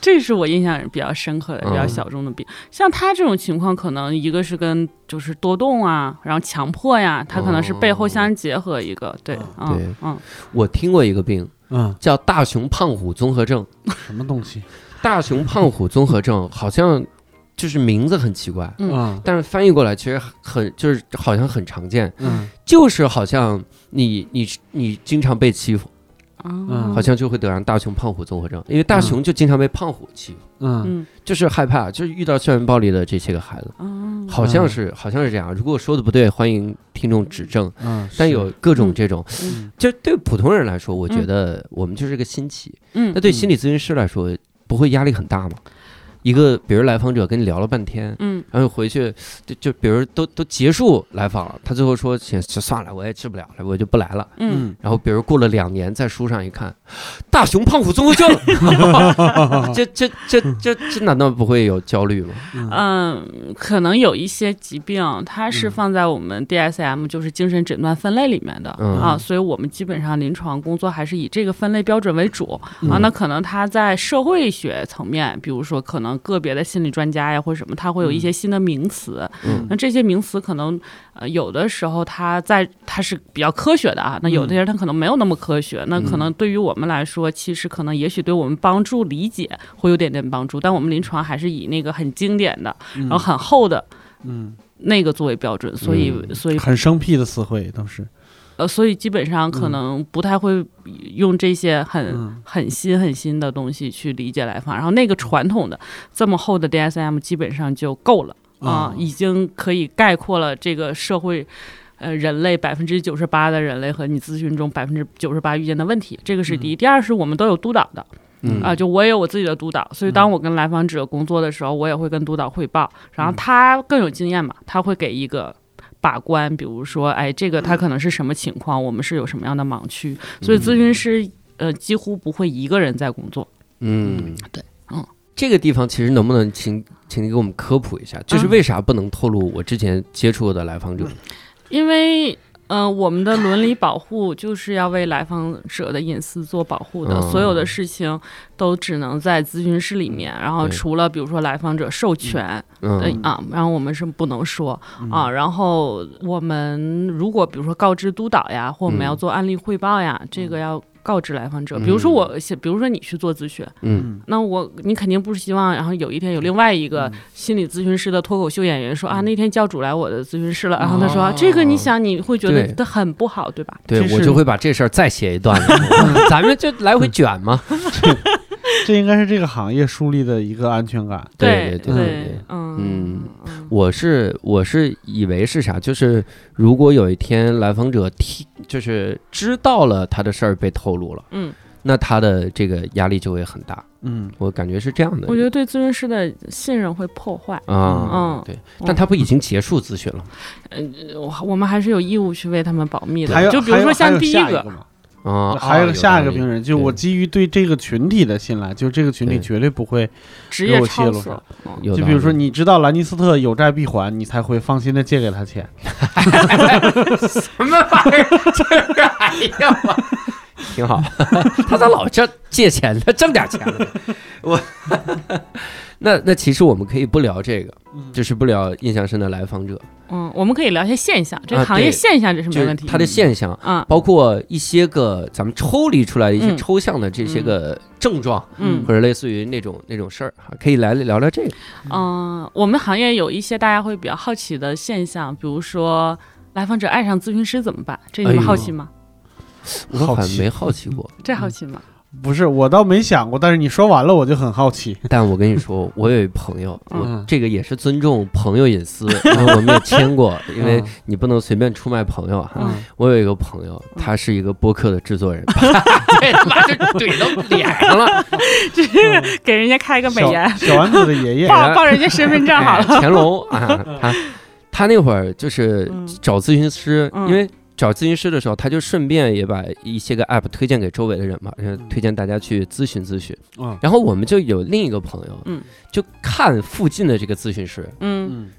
这是我印象比较深刻的、比较嗯小众的病。像他这种情况，可能一个是跟就是多动啊，然后强迫呀，他可能是背后相结合一个。对，嗯对嗯我听过一个病嗯，叫大熊胖虎综合症，什么东西？大熊胖虎综合症好像就是名字很奇怪，嗯。嗯。但是翻译过来其实很就是好像很常见，嗯。就是好像你你你经常被欺负，嗯。好像就会得上大熊胖虎综合症，因为大熊就经常被胖虎欺负，嗯。嗯。就是害怕，就是遇到校园暴力的这些个孩子，嗯好像是好像是这样。如果我说的不对，欢迎听众指正。嗯，但有各种这种，嗯。就对普通人来说，我觉得我们就是个新奇。嗯。那对心理咨询师来说，不会压力很大吗？一个比如来访者跟你聊了半天，嗯然后回去就就比如都都结束来访了，他最后说行，就算了，我也治不了了，我就不来了。嗯嗯然后比如过了两年，在书上一看，大熊胖虎综合症，这这这这这难道不会有焦虑吗？嗯，可能有一些疾病，它是嗯放在我们 DSM 就是精神诊断分类里面的、嗯啊，所以我们基本上临床工作还是以这个分类标准为主、啊。嗯那可能它在社会学层面，比如说可能个别的心理专家呀或者什么，他会有一些新的名词。嗯。那这些名词可能呃有的时候它在它是比较科学的啊，那有的人他可能没有那么科学，那可能对于我们来说，其实可能也许对我们帮助理解会有点点帮助，但我们临床还是以那个很经典的，然后很厚的嗯，那个作为标准，所以嗯。所以很生僻的词汇都是，呃，所以基本上可嗯。能不太会用这些很、嗯。很新很新的东西去理解来访，然后那个传统的这么厚的 DSM 基本上就够了。啊、哦已经可以概括了这个社会。呃，人类百分之九十八的人类和你咨询中百分之九十八遇见的问题，这个是第一。第二是我们都有督导的，嗯。啊，就我也有我自己的督导，所以当我跟来访者工作的时候，我也会跟督导汇报，然后他更有经验嘛，他会给一个。把关，比如说，哎，这个他可能是什么情况，我们是有什么样的盲区，所以咨询师呃几乎不会一个人在工作。嗯，对，嗯，这个地方其实能不能请请你给我们科普一下，就是嗯为啥不能透露我之前接触过的来访者？因为呃，我们的伦理保护就是要为来访者的隐私做保护的，嗯。所有的事情都只能在咨询室里面，然后除了比如说来访者授权，呃嗯。啊，然后我们是不能说啊，然后我们如果比如说告知督导呀，或我们要嗯。做案例汇报呀，这个要告知来访者。比如说我，比如说你去做咨询，嗯。那我你肯定不是希望，然后有一天有另外一个心理咨询师的脱口秀演员说啊，那天教主来我的咨询室了，然后他说、哦这个你想你会觉得对。他很不好，对吧？对我就会把这事儿再写一段，咱们就来回卷嘛。这应该是这个行业树立的一个安全感。对对对对嗯嗯嗯我是我是以为是啥，就是如果有一天来访者听，就是知道了他的事儿被透露了，嗯，那他的这个压力就会很大。嗯，我感觉是这样的。我觉得对咨询师的信任会破坏。啊，嗯对，但他不已经结束咨询了吗？我我们还是有义务去为他们保密的。还有就比如说像第一个还有下个，嘛，啊，还有哦下一个病人，就我基于对这个群体的信赖，就这个群体绝对不会职业给我泄操作露就比如说，你知道兰尼斯特有债必还，你才会放心的借给他钱。什么玩意儿？这个哎呀妈，挺好。他咋老挣借钱呢？挣点钱了。我那那其实我们可以不聊这个，就是不聊印象深的来访者，嗯，我们可以聊一些现象，这啊个行业现象这是就是没问题。它的现象，啊包括一些个咱们抽离出来的一些嗯抽象的这些个症状，嗯或者类似于那种那种事儿，可以来聊聊这个。嗯，我们行业有一些大家会比较好奇的现象，比如说来访者爱上咨询师怎么办？这你们好奇吗？我好像没好奇过，这好奇吗？不是，我倒没想过，但是你说完了，我就很好奇。但我跟你说，我有一朋友，我嗯这个也是尊重朋友隐私，因为我们也签过，因为嗯。你不能随便出卖朋友哈。嗯。我有一个朋友，他是一个播客的制作人，这他妈就怼到脸上了。这是给人家开个美颜，小丸子的爷爷，报报人家身份证好哎了。乾隆啊，他他那会儿就是嗯。找咨询师，嗯。因为找咨询师的时候，他就顺便也把一些个 app 推荐给周围的人嘛，然后推荐大家去咨询咨询。嗯然后我们就有另一个朋友，嗯，就看附近的这个咨询师，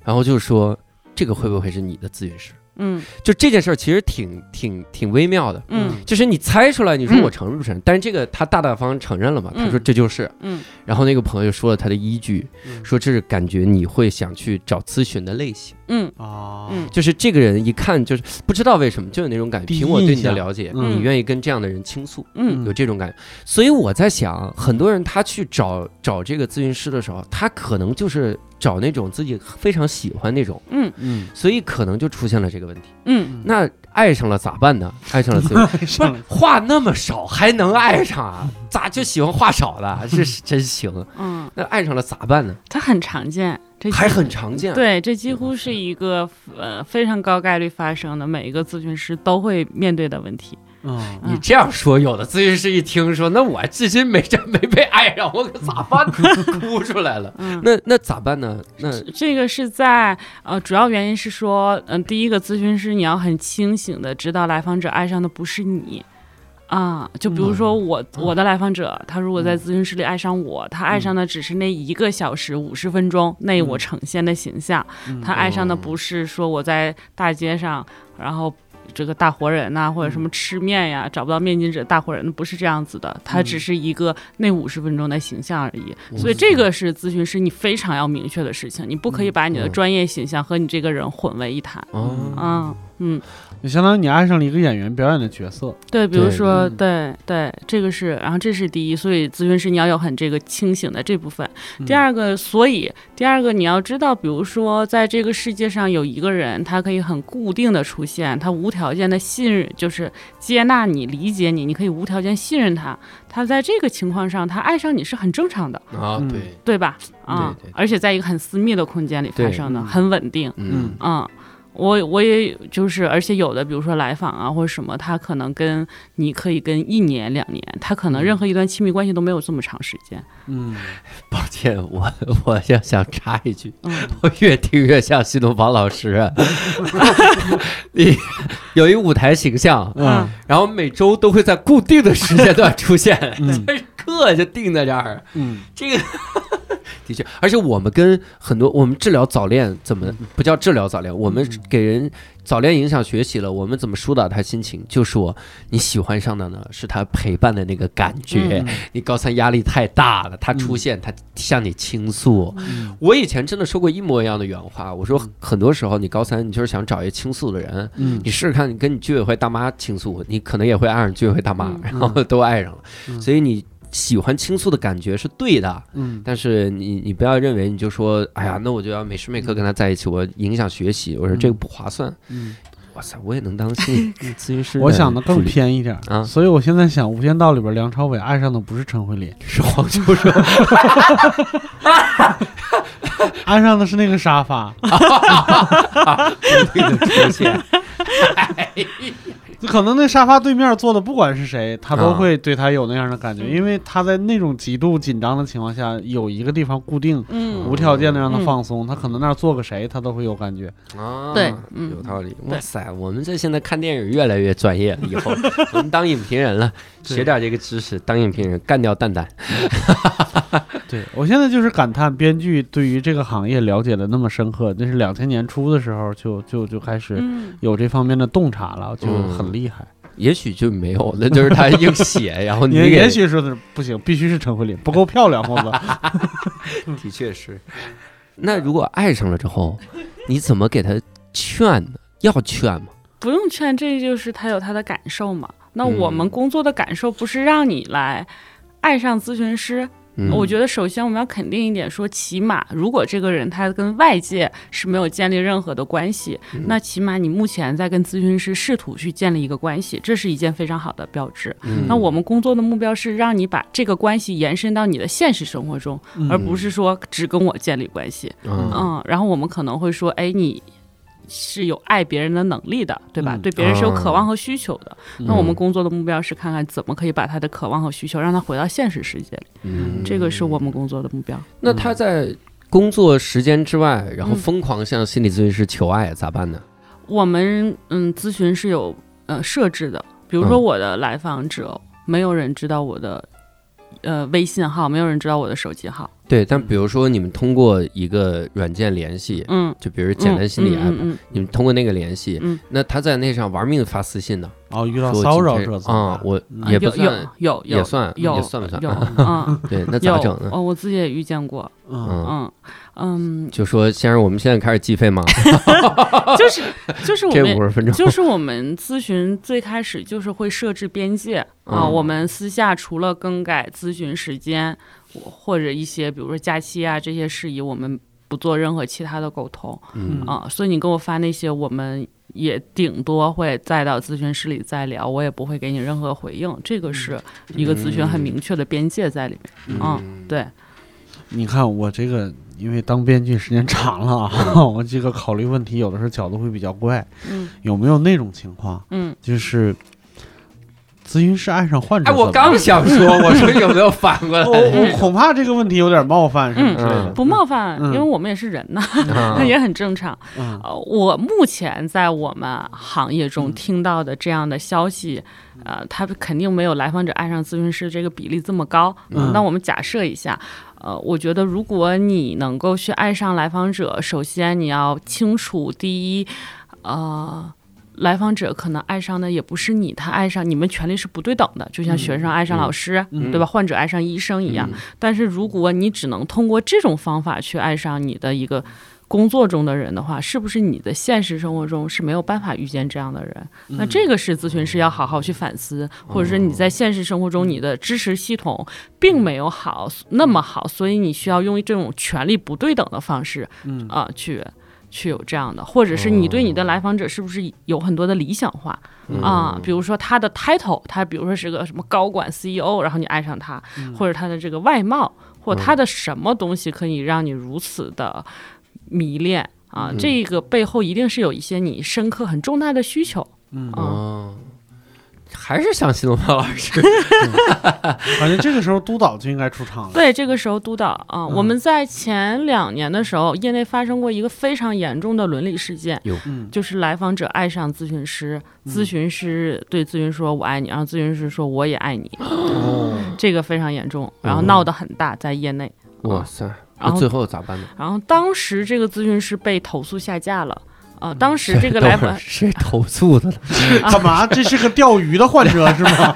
然后就说这个会不会是你的咨询师？嗯。就这件事儿其实挺挺挺微妙的。嗯。就是你猜出来，你说嗯我承认不承认？但是这个他大大方方承认了嘛，他说嗯这就是。嗯。然后那个朋友说了他的依据，嗯。说这是感觉你会想去找咨询的类型，嗯。哦，嗯。就是这个人一看就是不知道为什么就有那种感觉。凭我对你的了解，嗯。你愿意跟这样的人倾诉，嗯。有这种感觉。所以我在想，很多人他去找找这个咨询师的时候，他可能就是找那种自己非常喜欢那种，嗯嗯，所以可能就出现了这个问题。嗯那爱上了咋办呢？爱上了自由 不是话那么少还能爱上啊？咋就喜欢话少的？这是 真行。嗯，那爱上了咋办呢？它很常见，这还很常见。，对，这几乎是一个呃非常高概率发生的，每一个咨询师都会面对的问题。嗯。你这样说，有的咨询师一听说，那我至今没这没被爱上，我可咋办呢？哭出来了。嗯，那那咋办呢？那这个是在呃，主要原因是说，嗯、第一个咨询师你要很清醒的知道来访者爱上的不是你。啊，就比如说我、我的来访者，他如果在咨询室里爱上我，他爱上的只是那一个小时五十分钟内我呈现的形象，他爱上的不是说我在大街上，然后这个大活人呐、或者什么吃面呀，找不到面巾纸大活人，不是这样子的，他只是一个那五十分钟的形象而已。所以这个是咨询师你非常要明确的事情，你不可以把你的嗯。专业形象和你这个人混为一谈。哦，嗯嗯，就相当于你爱上了一个演员表演的角色。对，比如说，嗯对对，这个是，然后这是第一，所以咨询师你要有很这个清醒的这部分。嗯第二个，所以第二个你要知道，比如说在这个世界上有一个人，他可以很固定的出现，他无条件的信任，就是接纳你、理解你，你可以无条件信任他。他在这个情况上，他爱上你是很正常的，嗯啊对，对吧？啊、而且在一个很私密的空间里发生的，嗯很稳定。嗯嗯，我我也就是，而且有的，比如说来访啊或者什么，他可能跟你可以跟一年两年，他可能任何一段亲密关系都没有这么长时间。嗯，抱歉，我我要想插一句，嗯，我越听越像新东方老师啊。你有一舞台形象，嗯然后每周都会在固定的时间段出现，嗯这课就定在这儿。嗯这个的确，而且我们跟很多我们治疗早恋怎么不叫治疗早恋？我们给人早恋影响学习了，我们怎么疏导他心情？就说你喜欢上的呢是他陪伴的那个感觉。嗯你高三压力太大了，他出现，他向你倾诉。嗯我以前真的说过一模一样的原话，我说很多时候你高三你就是想找一个倾诉的人，嗯你试试看，你跟你居委会大妈倾诉，你可能也会爱上居委会大妈，嗯然后都爱上了。嗯所以你喜欢倾诉的感觉是对的，嗯但是你你不要认为你就说，哎呀，那我就要每时每刻跟他在一起，我影响学习。我说这个不划算。嗯，哇塞，我也能当心理咨询师。我想的更，偏一点啊所以我现在想，《无间道》里边梁朝伟爱上的不是陈慧琳，是黄秋生。爱上的是那个沙发。这个出现，就可能那沙发对面坐的不管是谁，他都啊会对他有那样的感觉，嗯因为他在那种极度紧张的情况下，有一个地方固定，嗯无条件的让他嗯放松，他可能那儿坐个谁，他都会有感觉。啊，对嗯有道理。哇塞，我们这现在看电影越来越专业了，以后 我们当影评人了，学点这个知识，当影评人干掉蛋蛋。对我现在就是感叹，编剧对于这个行业了解的那么深刻，那是两千年初的时候就就就开始嗯，有这方面的洞察了，就嗯很厉害。也许就没有，那就是他硬写，然后你 也许说的不行，必须是陈慧琳，不够漂亮，或者 的确是。那如果爱上了之后，你怎么给他劝呢？要劝吗？不用劝，这就是他有他的感受嘛。那嗯我们工作的感受不是让你来爱上咨询师，嗯我觉得首先我们要肯定一点，说起码如果这个人他跟外界是没有建立任何的关系，嗯那起码你目前在跟咨询师试图去建立一个关系，这是一件非常好的标志。嗯那我们工作的目标是让你把这个关系延伸到你的现实生活中，而不是说只跟我建立关系。嗯嗯，然后我们可能会说，哎，你。是有爱别人的能力的，对吧？嗯对别人是有啊渴望和需求的。嗯那我们工作的目标是看看怎么可以把他的渴望和需求让他回到现实世界里。嗯这个是我们工作的目标。那他在工作时间之外，然后嗯疯狂向心理咨询师求爱，咋办呢？我们嗯，咨询是有呃设置的，比如说嗯我的来访者，没有人知道我的呃微信号，没有人知道我的手机号。对，但比如说你们通过一个软件联系，嗯，就比如简单心理 app，、嗯嗯。你们通过那个联系，嗯。那他在那上玩命发私信呢，哦，遇到说骚扰今天者怎么办，啊我嗯，也不算，有有也算有也算不算？有 嗯。对，那咋有整呢？哦，我自己也遇见过。嗯。嗯，嗯嗯，就说先生，我们现在开始计费吗？就是就是我这们 五十分钟，就是我们咨询最开始就是会设置边界啊，嗯。我们私下除了更改咨询时间，或或者一些比如说假期啊这些事宜，我们不做任何其他的沟通嗯啊。所以你给我发那些，我们也顶多会再到咨询室里再聊，我也不会给你任何回应。这个是一个咨询很明确的边界在里面。嗯，对，你看我这个，因为当编剧时间长了啊，我这个考虑问题有的时候角度会比较怪。嗯有没有那种情况，嗯，就是咨询师爱上患者哎？我刚想说，我说有没有反过来？我我恐怕这个问题有点冒犯，什么之类的。不冒犯，嗯因为我们也是人呐，也很正常。嗯呃，我目前在我们行业中嗯听到的这样的消息，呃，他肯定没有来访者爱上咨询师这个比例这么高。嗯那我们假设一下，呃，我觉得如果你能够去爱上来访者，首先你要清楚，第一，呃。来访者可能爱上的也不是你，他爱上你们权利是不对等的，就像学生爱上老师，嗯对吧？患者爱上医生一样。但是如果你只能通过这种方法去爱上你的一个工作中的人的话，是不是你的现实生活中是没有办法遇见这样的人？那这个是咨询师要好好去反思，或者是你在现实生活中你的支持系统并没有好那么好，所以你需要用这种权力不对等的方式，嗯啊、去去有这样的，或者是你对你的来访者是不是有很多的理想化啊？比如说他的 title，他比如说是个什么高管 CEO，然后你爱上他，或者他的这个外貌，或他的什么东西可以让你如此的迷恋啊？这个背后一定是有一些你深刻很重大的需求。嗯还是像新东方老师，感觉这个时候督导就应该出场了。对，这个时候督导啊，我们在前两年的时候，业内发生过一个非常严重的伦理事件，嗯就是来访者爱上咨询师，咨询师对咨询师说“我爱你”，然后咨询师说“我也爱你哦，”，这个非常严重，然后闹得很大，在业内。哇塞，然后最后咋办呢？然后当时这个咨询师被投诉下架了。啊，当时这个 来访，谁投诉的了？干嘛？这是个钓鱼的患者是吗？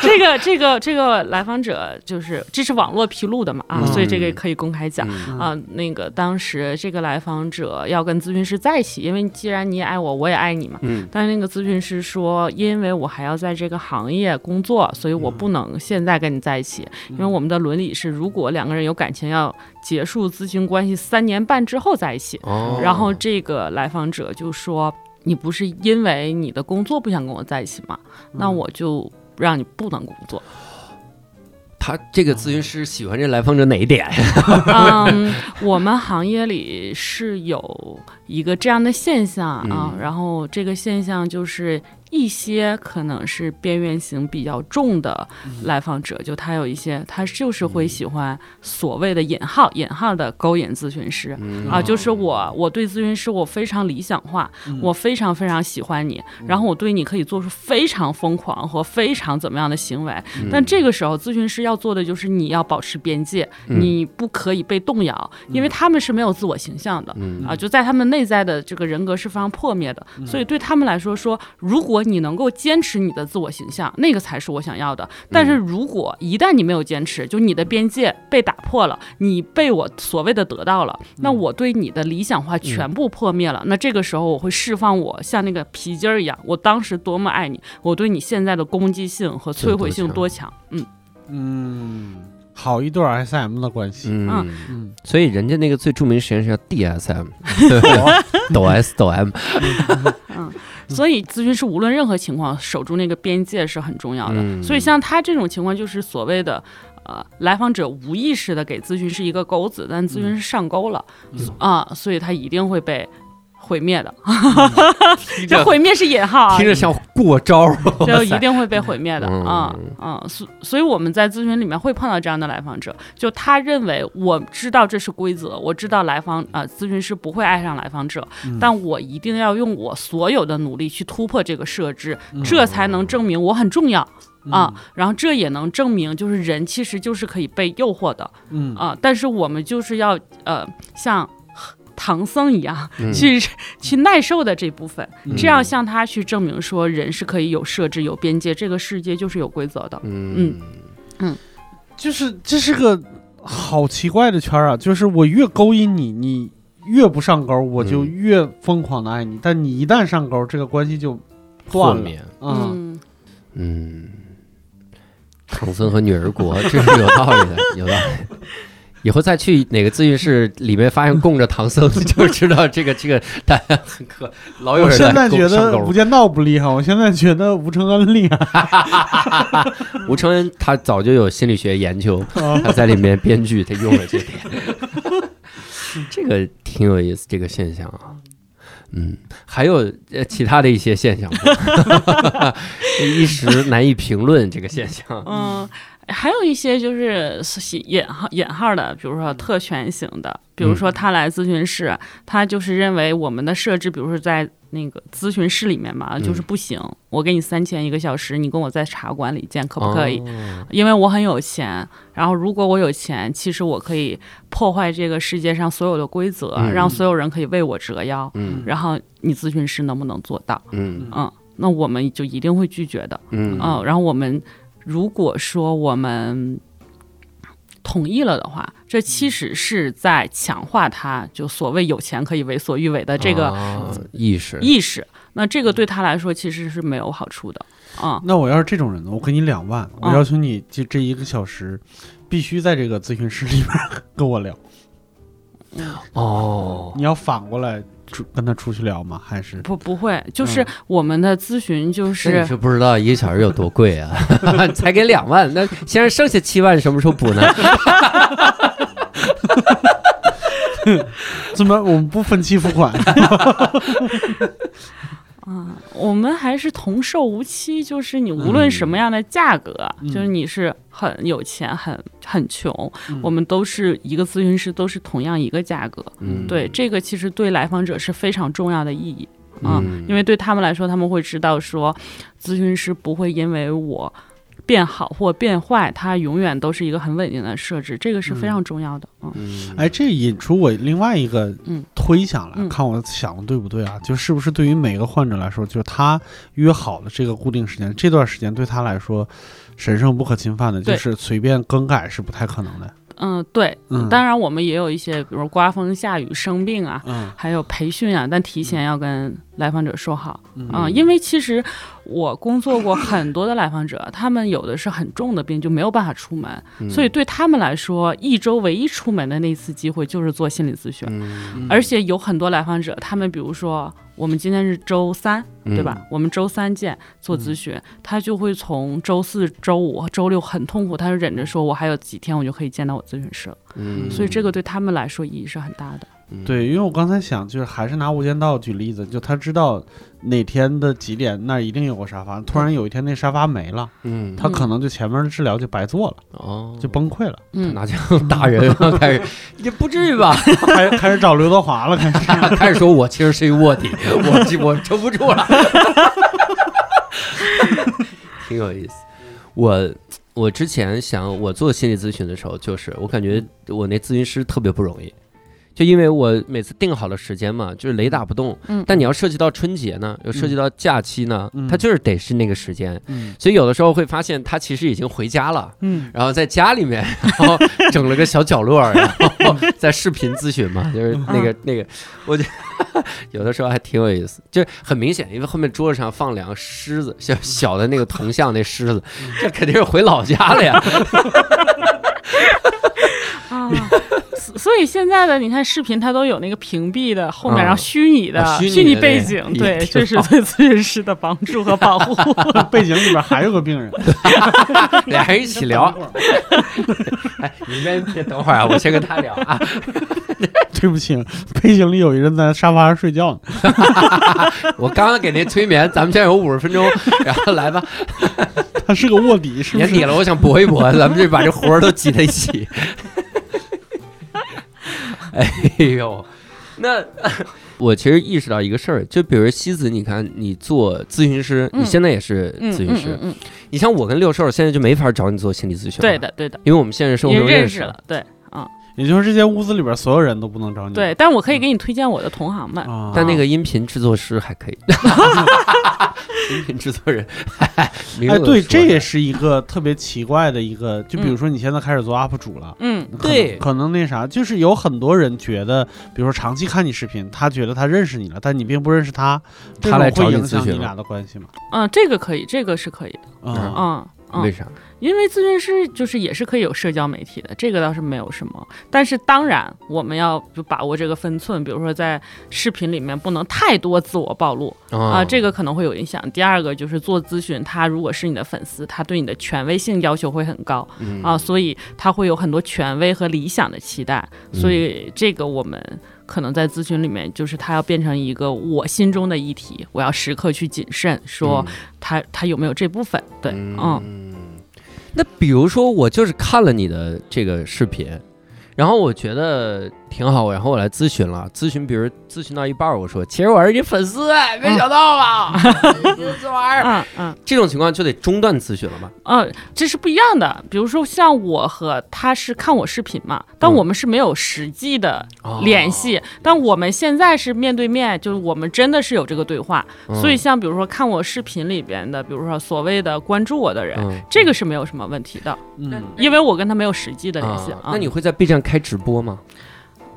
这个这个这个来访者就是这是网络披露的嘛啊，嗯所以这个可以公开讲。嗯啊，那个当时这个来访者要跟咨询师在一起，因为既然你也爱我，我也爱你嘛。嗯但是那个咨询师说，因为我还要在这个行业工作，所以我不能现在跟你在一起，因为我们的伦理是，如果两个人有感情，要结束咨询关系三年半之后在一起。哦，然后这个来访者就说：“你不是因为你的工作不想跟我在一起吗？那我就让你不能工作。”他这个咨询师喜欢这来访者哪一点？嗯，我们行业里是有一个这样的现象啊，嗯然后这个现象就是一些可能是边缘型比较重的来访者，就他有一些他就是会喜欢所谓的引号引号的勾引咨询师。嗯。啊，就是我，我对咨询师我非常理想化，嗯。我非常非常喜欢你，然后我对你可以做出非常疯狂和非常怎么样的行为，但这个时候咨询师要做的就是你要保持边界，嗯。你不可以被动摇，因为他们是没有自我形象的。嗯。啊，就在他们内在的这个人格是非常破灭的，所以对他们来说说，如果你能够坚持你的自我形象，那个才是我想要的。但是如果一旦你没有坚持，就你的边界被打破了，你被我所谓的得到了，那我对你的理想化全部破灭了。那这个时候我会释放我像那个皮筋儿一样，我当时多么爱你，我对你现在的攻击性和摧毁性多强，嗯。嗯，好一对 SM 的关系。嗯。嗯，所以人家那个最著名实验室叫 DSM，抖 S 抖 M，嗯。所以咨询师无论任何情况守住那个边界是很重要的。嗯。所以像他这种情况，就是所谓的。呃，来访者无意识的给咨询师一个钩子，但咨询师上钩了，啊、所以他一定会被毁灭的。这毁灭是引号啊，听着像过招儿，就一定会被毁灭的嗯啊啊！所所以我们在咨询里面会碰到这样的来访者，就他认为我知道这是规则，我知道来访啊、咨询师不会爱上来访者，但我一定要用我所有的努力去突破这个设置，这才能证明我很重要。啊，然后这也能证明，就是人其实就是可以被诱惑的，嗯啊，但是我们就是要呃，像唐僧一样嗯去去耐受的这部分，嗯这样向他去证明说人是可以有设置、有边界，这个世界就是有规则的。嗯嗯就是这是个好奇怪的圈儿啊！就是我越勾引你，你越不上钩，我就嗯越疯狂的爱你。但你一旦上钩，这个关系就断灭，嗯，嗯，嗯，唐僧和女儿国，这是有道理的，有道理。以后再去哪个咨询室里面发现供着唐僧，就知道这个 这个大家很可老有我人我现在觉得无间道不厉害，我现在觉得吴承恩厉害。吴承恩他早就有心理学研究，啊他在里面编剧，他用了这点，这个挺有意思，这个现象啊。嗯，还有呃其他的一些现象吗，一时难以评论这个现象。嗯，还有一些就是引号引号的，比如说特权型的，比如说他来咨询室，他就是认为我们的设置，比如说在那个咨询室里面嘛，就是不行，我给你三千一个小时，你跟我在茶馆里见，可不可以？哦因为我很有钱，然后如果我有钱，其实我可以破坏这个世界上所有的规则，嗯让所有人可以为我折腰。嗯然后你咨询师能不能做到？嗯嗯，那我们就一定会拒绝的。嗯嗯，然后我们如果说我们同意了的话，这其实是在强化他就所谓有钱可以为所欲为的这个啊意识，意识。那这个对他来说其实是没有好处的啊。那我要是这种人呢？我给你两万，我嗯要求你就这一个小时，必须在这个咨询室里边跟我聊。哦，你要反过来出跟他出去聊吗？还是不不会，就是嗯我们的咨询就那是你是不知道一个小时有多贵啊，才给两万，那先生剩下七万什么时候补呢？怎么我们不分期付款？啊，我们还是同寿无期，就是你无论什么样的价格，嗯。就是你是很有钱、很很穷，嗯。我们都是一个咨询师，都是同样一个价格。嗯，对，这个其实对来访者是非常重要的意义啊，嗯。因为对他们来说，他们会知道说，咨询师不会因为我变好或变坏，它永远都是一个很稳定的设置，这个是非常重要的。嗯。嗯，哎，这引出我另外一个嗯。推想来，嗯。看我想的对不对啊？就是不是对于每个患者来说，就是他约好了这个固定时间，这段时间对他来说神圣不可侵犯的，就是随便更改是不太可能的。嗯，对，嗯。当然我们也有一些，比如刮风下雨、生病啊，嗯。还有培训啊，但提前要跟来访者说好嗯。啊、因为其实我工作过 很多的来访者，他们有的是很重的病，就没有办法出门，嗯所以对他们来说，一周唯一出门的那次机会就是做心理咨询。嗯而且有很多来访者，他们比如说我们今天是周三，对吧？？我们周三见做咨询，他就会从周四周五、周六很痛苦，他就忍着说，我还有几天我就可以见到我咨询师了。嗯所以这个对他们来说意义是很大的。嗯对，因为我刚才想，就是还是拿《无间道》举例子，就他知道哪天的几点那儿一定有个沙发，突然有一天那沙发没了，嗯，他可能就前面的治疗就白做了，哦，就崩溃了，嗯，拿枪打人，开始 也不至于吧？开开始找刘德华了，开始。开始说我其实是一卧底，我我撑不住了，挺有意思。我我之前想我做心理咨询的时候，就是我感觉我那咨询师特别不容易。就因为我每次定好了时间嘛，就是雷打不动。嗯但你要涉及到春节呢，又涉及到假期呢，嗯。他就是得是那个时间。嗯。所以有的时候会发现他其实已经回家了，嗯。然后在家里面，然后整了个小角落，然后在视频咨询嘛，就是那个那个，我觉得有的时候还挺有意思，就是很明显，因为后面桌子上放两个狮子，小小的那个铜像那狮子，这肯定是回老家了呀。啊，所所以现在的你看视频，它都有那个屏蔽的后面，啊然后虚拟的啊虚拟虚拟背景，对，挺这是对咨询师的帮助和保护。背景里边还有个病人，俩人一起 聊，哎，你先别等会儿啊，我先跟他聊啊。对不起，背景里有一人在沙发上睡觉呢。我刚刚给那催眠，咱们现在有五十分钟，然后来吧，他是个卧底，是不是？年底了，我想搏一搏，咱们就把这活儿都挤在一起。哎呦，那 我其实意识到一个事儿，就比如西子，你看你做咨询师，嗯。你现在也是嗯咨询师，嗯嗯嗯，你像我跟六兽现在就没法找你做心理咨询，对，的对的，因为我们现实生活中认识了，对。啊也就是这些屋子里边所有人都不能找你。对，但我可以给你推荐我的同行们。啊，但那个音频制作师还可以，音频制作人，名哎，对，这也是一个特别奇怪的一个，就比如说你现在开始做 UP 主了。嗯对可能那啥，就是有很多人觉得，比如说长期看你视频，他觉得他认识你了，但你并不认识他，他来会影你咨询了响你俩的关系吗？嗯，这个可以，这个是可以的。嗯、嗯嗯，为啥？因为咨询师就是也是可以有社交媒体的，这个倒是没有什么。但是当然，我们要就把握这个分寸，比如说在视频里面不能太多自我暴露啊、啊这个可能会有影响。第二个就是做咨询，他如果是你的粉丝，他对你的权威性要求会很高嗯啊，所以他会有很多权威和理想的期待。所以这个我们。可能在咨询里面，就是他要变成一个我心中的议题，我要时刻去谨慎，说他他有没有这部分。对，嗯嗯，那比如说我就是看了你的这个视频，然后我觉得挺好，然后我来咨询了，咨询，比如咨询到一半儿，我说其实我是你粉丝，没想到吧，这玩意儿，嗯嗯这种情况就得中断咨询了吧？嗯，这是不一样的。比如说像我和他是看我视频嘛，但嗯我们是没有实际的哦联系，但我们现在是面对面，就是我们真的是有这个对话。嗯所以像比如说看我视频里边的，比如说所谓的关注我的人，嗯这个是没有什么问题的，嗯，因为我跟他没有实际的联系。啊，那你会在 B 站开直播吗？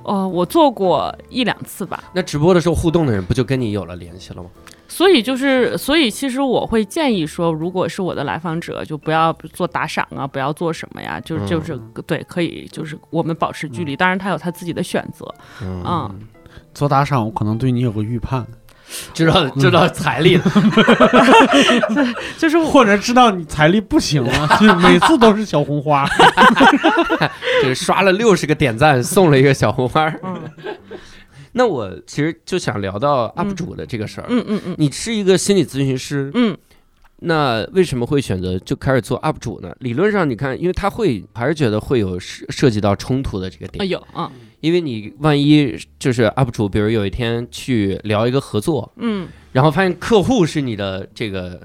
呃，我做过一两次吧，那直播的时候互动的人不就跟你有了联系了吗？所以就是，所以其实我会建议说，如果是我的来访者，就不要做打赏啊，不要做什么呀，就是就是对，可以就是我们保持距离，当然他有他自己的选择，嗯，嗯，做打赏，我可能对你有个预判，知道知道财力了，就是或者知道你财力不行了，就每次都是小红花。就是刷了六十个点赞，送了一个小红花 那我其实就想聊到 UP 主的这个事儿。嗯嗯嗯你是一个心理咨询师，嗯那为什么会选择就开始做 UP 主呢？理论上，你看，因为他会还是觉得会有涉涉及到冲突的这个点，啊有嗯因为你万一就是 UP 主，比如有一天去聊一个合作，嗯。然后发现客户是你的这个，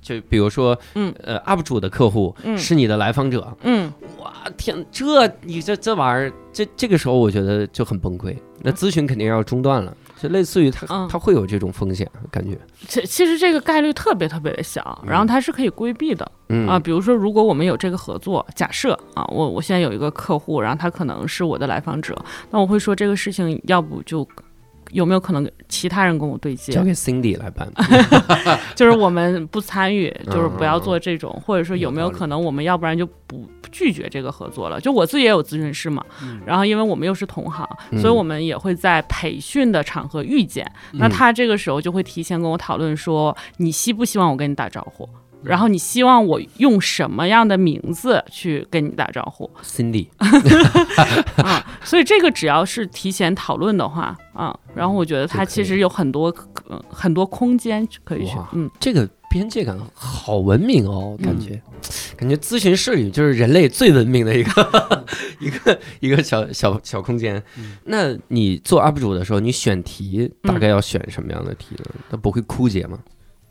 就比如说，嗯。呃，UP 主的客户嗯。是你的来访者，嗯。哇天，这你这这玩意儿，这这个时候我觉得就很崩溃，那咨询肯定要中断了，就类似于他嗯他会有这种风险感觉，其其实这个概率特别特别的小，然后它是可以规避的嗯啊。比如说，如果我们有这个合作，假设啊，我我现在有一个客户，然后他可能是我的来访者，那我会说这个事情要不就。有没有可能其他人跟我对接交？给 Cindy 来办，就是我们不参与，就是不要嗯做这种，或者说有没有可能我们要不然就不不拒绝这个合作了？就我自己也有咨询师嘛，然后因为我们又是同行，嗯所以我们也会在培训的场合遇见。那他这个时候就会提前跟我讨论说，你希不希望我跟你打招呼？然后你希望我用什么样的名字去跟你打招呼 Cindy，啊？所以这个只要是提前讨论的话啊，然后我觉得它其实有很多、呃、很多空间可以去，嗯，这个边界感好文明哦，感觉、感觉咨询室里就是人类最文明的一个 一个一个小小小空间。那你做 UP 主的时候，你选题大概要选什么样的题呢？它不会枯竭吗？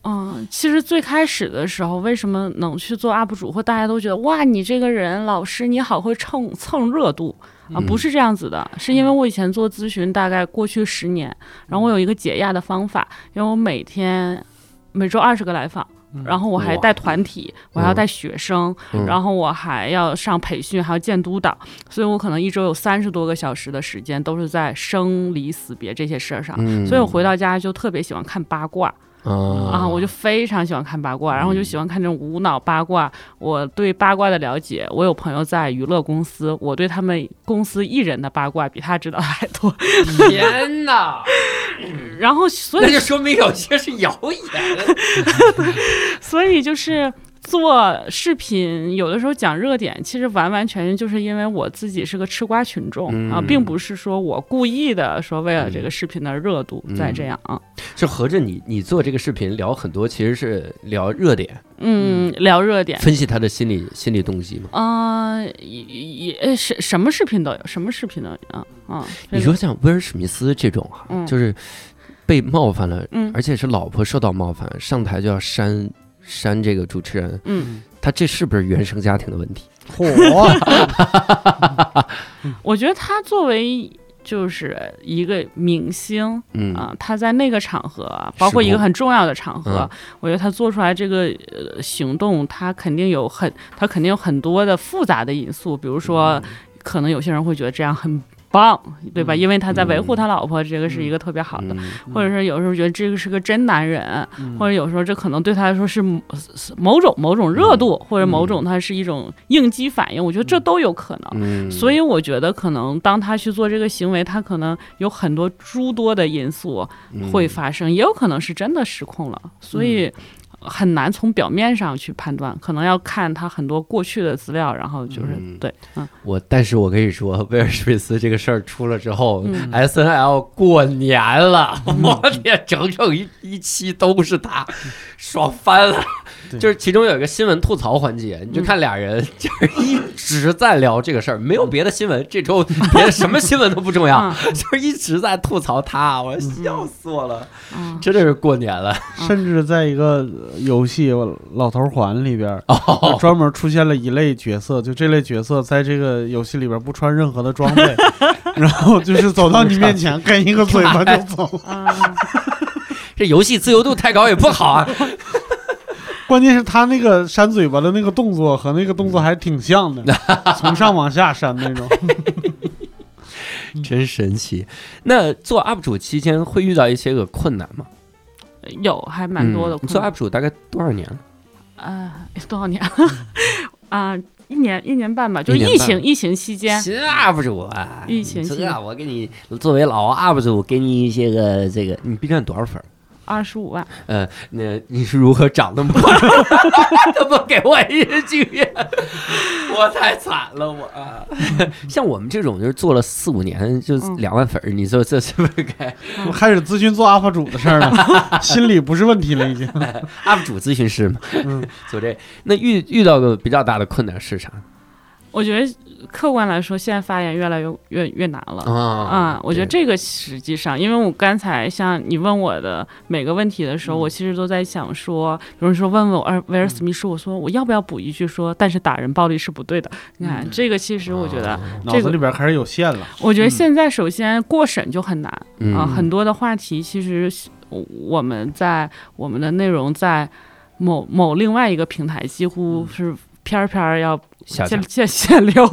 嗯，其实最开始的时候，为什么能去做 UP 主，或大家都觉得哇，你这个人老师你好会蹭蹭热度啊？嗯不是这样子的，是因为我以前做咨询，大概过去十年，然后我有一个解压的方法，因为我每天每周二十个来访。然后我还带团体，我还要带学生，嗯然后我还要上培训，还要见督导，所以我可能一周有三十多个小时的时间都是在生离死别这些事儿上。嗯所以我回到家就特别喜欢看八卦，啊啊，我就非常喜欢看八卦，然后我就喜欢看这种无脑八卦。我对八卦的了解，我有朋友在娱乐公司，我对他们公司艺人的八卦比他知道的还多。天哪！然后，所以，那就说明有些是谣言。所以就是。做视频有的时候讲热点，其实完完全全就是因为我自己是个吃瓜群众、啊，嗯并不是说我故意的说为了这个视频的热度再这样啊。是合着你你做这个视频聊很多，其实是聊热点，嗯，聊热点，分析他的心理心理动机嘛。啊、也也什什么视频都有，什么视频都有啊啊。你说像威尔史密斯这种啊，嗯。就是被冒犯了，嗯。而且是老婆受到冒犯，上台就要扇扇这个主持人，嗯，他这是不是原生家庭的问题？嚯，我觉得他作为就是一个明星嗯啊、他在那个场合，包括一个很重要的场合，嗯我觉得他做出来这个呃行动，他肯定有很他肯定有很多的复杂的因素，比如说，可能有些人会觉得这样很。棒，对吧？嗯因为他在维护他老婆，这个是一个特别好的，嗯或者是有时候觉得这个是个真男人，嗯或者有时候这可能对他来说是某某种某种热度，或者某种他是一种应激反应，我觉得这都有可能。嗯，所以我觉得，可能当他去做这个行为，他可能有很多诸多的因素嗯会发生，也有可能是真的失控了，所以很难从表面上去判断，可能要看他很多过去的资料，然后就是、嗯。对，嗯。我，但是我跟你说，威尔史密斯这个事儿出了之后、嗯。S N L 过年了，我天，整整一一期都是他，爽翻了。对。就是其中有一个新闻吐槽环节，你就看俩人 就是一直在聊这个事儿，没有别的新闻，这周别的什么新闻都不重要，嗯。就是一直在吐槽他，我笑死我了，嗯。真的是过年了。甚至在一个游戏《老头环》里边，哦，专门出现了一类角色，就这类角色在这个游戏里边不穿任何的装备，然后就是走到你面前跟一个嘴巴就走。了。这游戏自由度太高也不好啊，关键是他那个扇嘴巴的那个动作和那个动作还挺像的，从上往下扇那种。真神奇。那做 UP 主期间会遇到一些个困难吗？有还蛮多的嗯你做。UP 主大概多少年了？啊，多少年？啊，一年一年半吧，就是疫情疫情期间，新 UP 主啊，疫情期间这我给你作为老 UP 主，给你一些个这个，你 B 站多少粉儿？二十五万。呃，那你是如何涨那么快？怎么给我一经验？我太惨了，我、啊。像我们这种就是做了四五年就嗯两万粉儿，你说这是不是该我开始咨询做 UP 主的事儿了，心里不是问题了，已经。UP 主咨询师嘛？嗯，做这那遇遇到个比较大的困难是啥？我觉得客观来说，现在发言越来越越越难了。啊啊、我觉得这个实际上，因为我刚才像你问我的每个问题的时候，嗯我其实都在想说，有人说问问我尔威尔史密斯，我说我要不要补一句说，但是打人暴力是不对的。你看，这个其实我觉得，脑子里边还是有限了。我觉得现在首先过审就很难嗯啊、很多的话题其实我们在我们的内容在某某另外一个平台几乎是片儿片儿要下限限限流。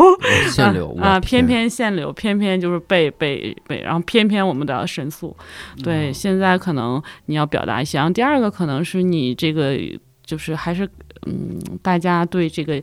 限流 啊，偏偏限流，偏偏就是被被被，然后偏偏我们都要申诉。对，现在可能你要表达一些，然后第二个可能是你这个就是还是嗯，大家对这个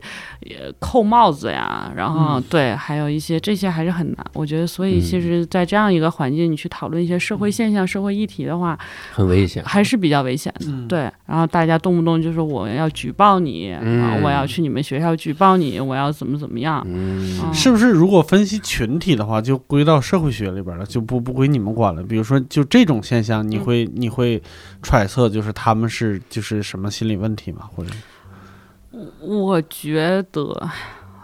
呃扣帽子呀，然后、对，还有一些这些还是很难。我觉得，所以其实，在这样一个环境，你去讨论一些社会现象、社会议题的话，很危险。还是比较危险的。嗯，对，然后大家动不动就说我要举报你，啊，嗯我要去你们学校举报你，我要怎么怎么样。嗯嗯是不是如果分析群体的话，就归到社会学里边了，就不不归你们管了？比如说，就这种现象，你会、你会揣测就是他们是就是什么心理问题吗？或者我觉得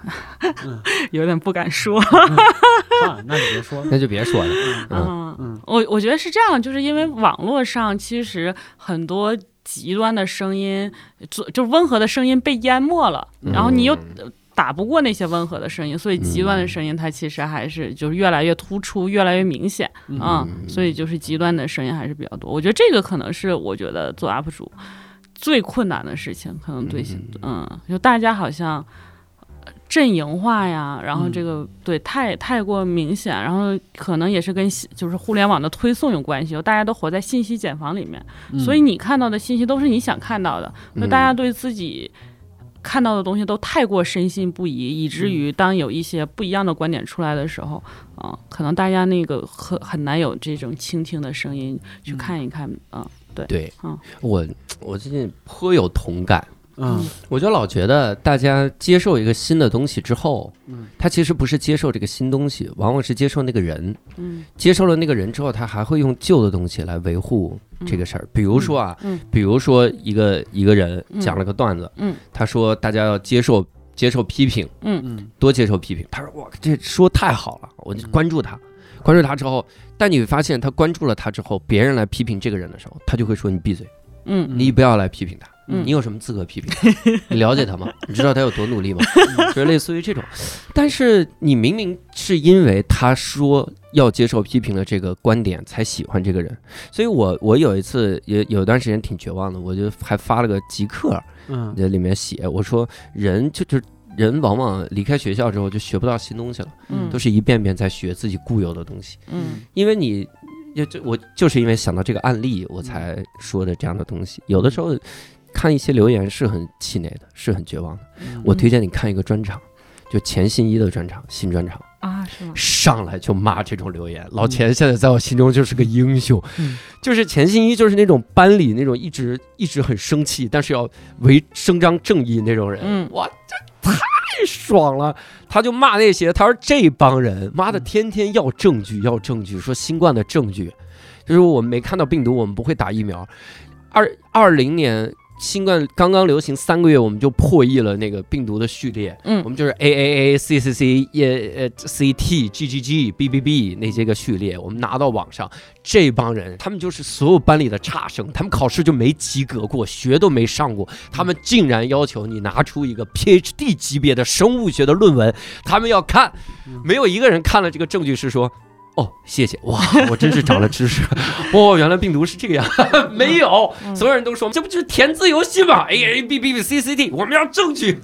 有点不敢说。啊，那你别说。那就别说了。嗯嗯嗯我我觉得是这样，就是因为网络上其实很多极端的声音，就就温和的声音被淹没了，然后你又嗯打不过那些温和的声音，所以极端的声音它其实还是就是越来越突出，越来越明显啊、嗯所以就是极端的声音还是比较多。我觉得这个可能是我觉得做 UP 主最困难的事情，可能对现嗯，就大家好像。阵营化呀，然后这个、对太太过明显，然后可能也是跟信就是互联网的推送有关系，大家都活在信息茧房里面，所以你看到的信息都是你想看到的，所以大家对自己看到的东西都太过深信不疑，以至于当有一些不一样的观点出来的时候，啊、可能大家那个很很难有这种倾听的声音去看一看，啊、对嗯，我我最近颇有同感。嗯我就老觉得大家接受一个新的东西之后，嗯，他其实不是接受这个新东西，往往是接受那个人。嗯接受了那个人之后，他还会用旧的东西来维护这个事儿。比如说啊，嗯比如说一个一个人嗯讲了个段子，嗯他说大家要接受接受批评，嗯嗯多接受批评。他说哇，这说太好了，我就关注他，关注他之后，但你会发现他关注了他之后，别人来批评这个人的时候，他就会说你闭嘴，嗯你不要来批评他。嗯你有什么资格批评他？你了解他吗？你知道他有多努力吗？就是类似于这种，但是你明明是因为他说要接受批评的这个观点才喜欢这个人，所以我我有一次也有段时间挺绝望的，我就还发了个极客，嗯在里面写我说人就就人往往离开学校之后就学不到新东西了，嗯都是一遍遍在学自己固有的东西，嗯因为你。就就我就是因为想到这个案例，我才说的这样的东西。有的时候看一些留言是很气馁的，是很绝望的。我推荐你看一个专场，就钱信一的专场，新专场，啊是吗？上来就骂这种留言。老钱现在在我心中就是个英雄，嗯就是钱信一就是那种班里那种一直一直很生气，但是要为伸张正义那种人。嗯哇，这太爽了！他就骂那些，他说这帮人妈的天天要证据，要证据，说新冠的证据，就是我们没看到病毒，我们不会打疫苗。二二零年新冠刚刚流行三个月，我们就破译了那个病毒的序列，嗯。我们就是 A A A C C C 也呃 C T G G G B B B 那些个序列，我们拿到网上，这帮人他们就是所有班里的差生，他们考试就没及格过，学都没上过，他们竟然要求你拿出一个 PhD 级别的生物学的论文，他们要看，没有一个人看了这个证据是说。哦，谢谢哇！我真是长了知识，哦，原来病毒是这个样，没有，所有人都说这不就是填字游戏吗？A A B B B C C D，我们要证据。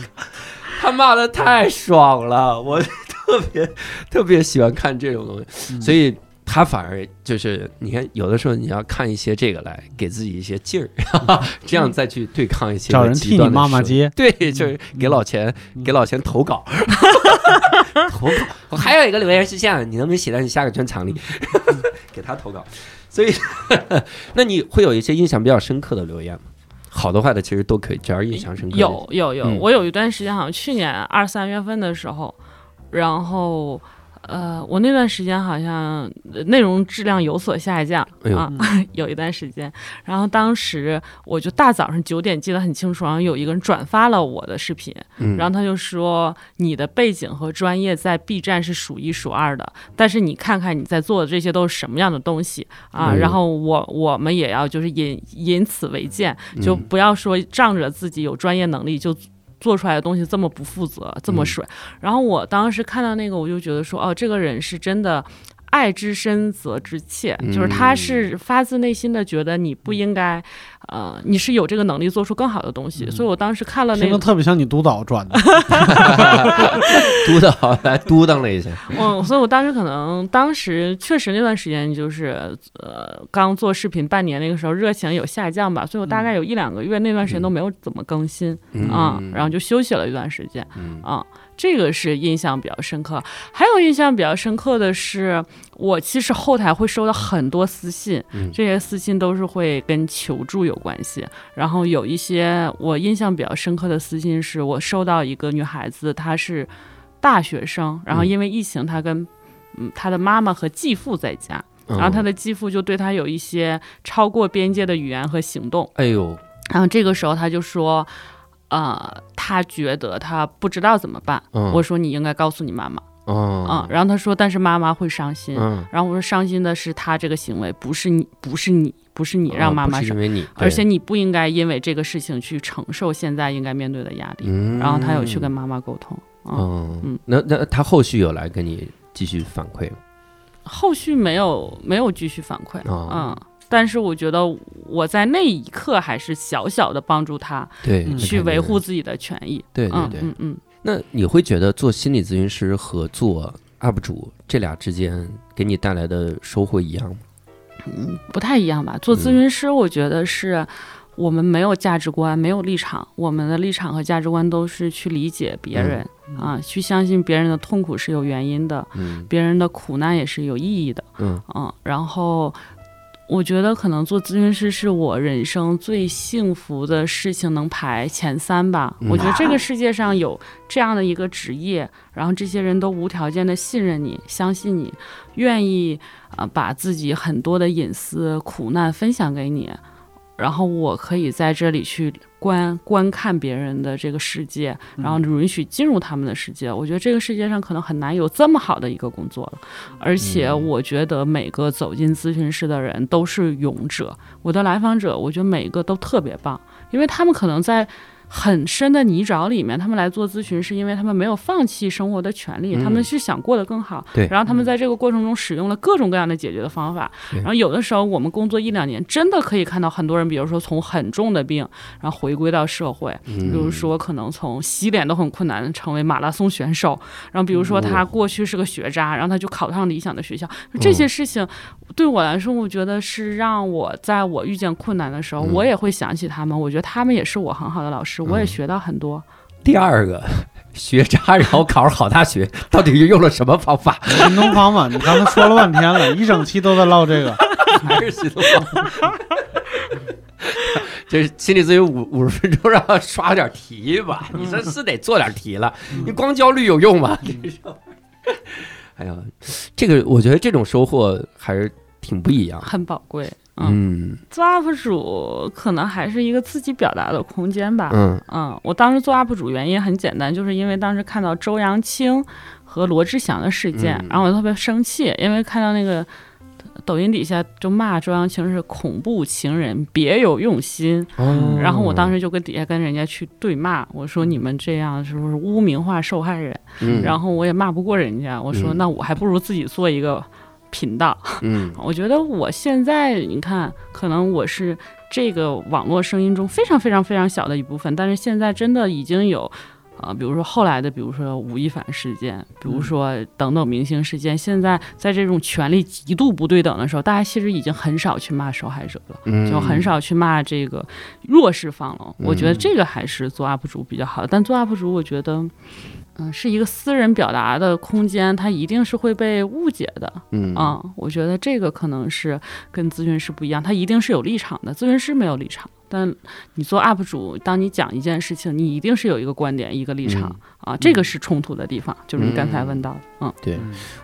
他骂的太爽了，我特别特别喜欢看这种东西，嗯所以他反而就是你看，有的时候你要看一些这个来给自己一些劲儿，这样再去对抗一些找人替你骂骂街。街，对，就是给老钱，给老钱投稿，投稿。我还有一个留言是这样，你能不能写在你下个专场里，给他投稿？所以，那你会有一些印象比较深刻的留言吗？好的坏的其实都可以，只要印象深刻的。有有有，嗯我有一段时间好像去年二三月份的时候，然后呃，我那段时间好像呃内容质量有所下降哎啊，有一段时间，然后当时我就大早上九点记得很清楚，然后有一个人转发了我的视频，嗯，然后他就说你的背景和专业在 B 站是数一数二的，但是你看看你在做的这些都是什么样的东西啊？嗯然后我我们也要就是引引此为鉴，就嗯不要说仗着自己有专业能力就。做出来的东西这么不负责，这么嗯水。然后我当时看到那个，我就觉得说，哦，这个人是真的爱之深责之切，就是他嗯是发自内心的觉得你不应该，呃，你是有这个能力做出更好的东西。所以我当时看了那个特别像你督导转的。督导来嘟囔了一下，嗯，所以我当时可能当时确实那段时间就是呃刚做视频半年那个时候热情有下降吧，所以我大概有一两个月那段时间都没有怎么更新嗯啊、然后就休息了一段时间嗯啊。这个是印象比较深刻，还有印象比较深刻的是，我其实后台会收到很多私信，嗯。这些私信都是会跟求助有关系。然后有一些我印象比较深刻的私信是，我收到一个女孩子，她是大学生，然后嗯。因为疫情，她跟嗯她的妈妈和继父在家，嗯然后她的继父就对她有一些超过边界的语言和行动，哎呦，然后这个时候她就说。呃，他觉得他不知道怎么办。嗯。我说你应该告诉你妈妈，哦嗯，然后他说，但是妈妈会伤心。嗯，然后我说，伤心的是他这个行为，不是你，不是你，不是你让妈妈伤。哦不是因，为你，而且你不应该因为这个事情去承受现在应该面对的压力。嗯，然后他有去跟妈妈沟通，嗯，那那他后续有来跟你继续反馈吗？后续没有没有继续反馈，哦。嗯，但是我觉得我在那一刻还是小小的帮助他对，嗯去维护自己的权益，对对对。嗯嗯嗯，那你会觉得做心理咨询师和做 UP 主这俩之间给你带来的收获一样吗？嗯不太一样吧？做咨询师，我觉得是我们没有价值观，没有立场，我们的立场和价值观都是去理解别人、啊，去相信别人的痛苦是有原因的，嗯别人的苦难也是有意义的，嗯嗯，然后。我觉得可能做咨询师是我人生最幸福的事情，能排前三吧。嗯我觉得这个世界上有这样的一个职业，然后这些人都无条件的信任你、相信你，愿意啊、呃把自己很多的隐私、苦难分享给你，然后我可以在这里去观观看别人的这个世界，然后允许进入他们的世界。我觉得这个世界上可能很难有这么好的一个工作了，而且嗯我觉得每个走进咨询室的人都是勇者。我的来访者，我觉得每一个都特别棒，因为他们可能在。很深的泥沼里面，他们来做咨询，是因为他们没有放弃生活的权利，嗯他们是想过得更好。对然后他们在这个过程中使用了各种各样的解决的方法。对然后有的时候我们工作一两年，真的可以看到很多人，比如说从很重的病，然后回归到社会，嗯比如说可能从洗脸都很困难，成为马拉松选手，然后比如说他哦过去是个学渣，然后他就考上理想的学校，这些事情对我来说，我觉得是让我在我遇见困难的时候，嗯我也会想起他们，我觉得他们也是我很好的老师，我也嗯学到很多。第二个学渣，然后考上好大学，到底是用了什么方法？新东方嘛，你刚才说了半天了，一整期都在唠这个。还是新东方？这 心理咨询五五十分钟，让他刷点题吧。你这是得做点题了，你光焦虑有用吗？这是 哎呀，这个我觉得这种收获还是挺不一样的。很宝贵，嗯做 UP 主可能还是一个自己表达的空间吧。嗯嗯，我当时做 UP 主原因很简单，就是因为当时看到周扬青和罗志祥的事件，嗯然后我特别生气，因为看到那个抖音底下就骂周扬青是恐怖情人，别有用心。哦然后我当时就跟底下跟人家去对骂，我说你们这样是不是污名化受害人？嗯然后我也骂不过人家，我说嗯那我还不如自己做一个频道。嗯 我觉得我现在你看，可能我是这个网络声音中非常非常非常小的一部分，但是现在真的已经有。啊，比如说后来的，比如说吴亦凡事件，比如说等等明星事件，现在在这种权力极度不对等的时候，大家其实已经很少去骂受害者了，嗯就很少去骂这个弱势方了。我觉得这个还是做 UP 主比较好，但做 UP 主，我觉得，嗯，是一个私人表达的空间，它一定是会被误解的。嗯啊、我觉得这个可能是跟咨询师不一样，他一定是有立场的，咨询师没有立场。但你做 UP 主，当你讲一件事情，你一定是有一个观点、一个立场、啊，这个是冲突的地方，就是你刚才问到的。嗯，对，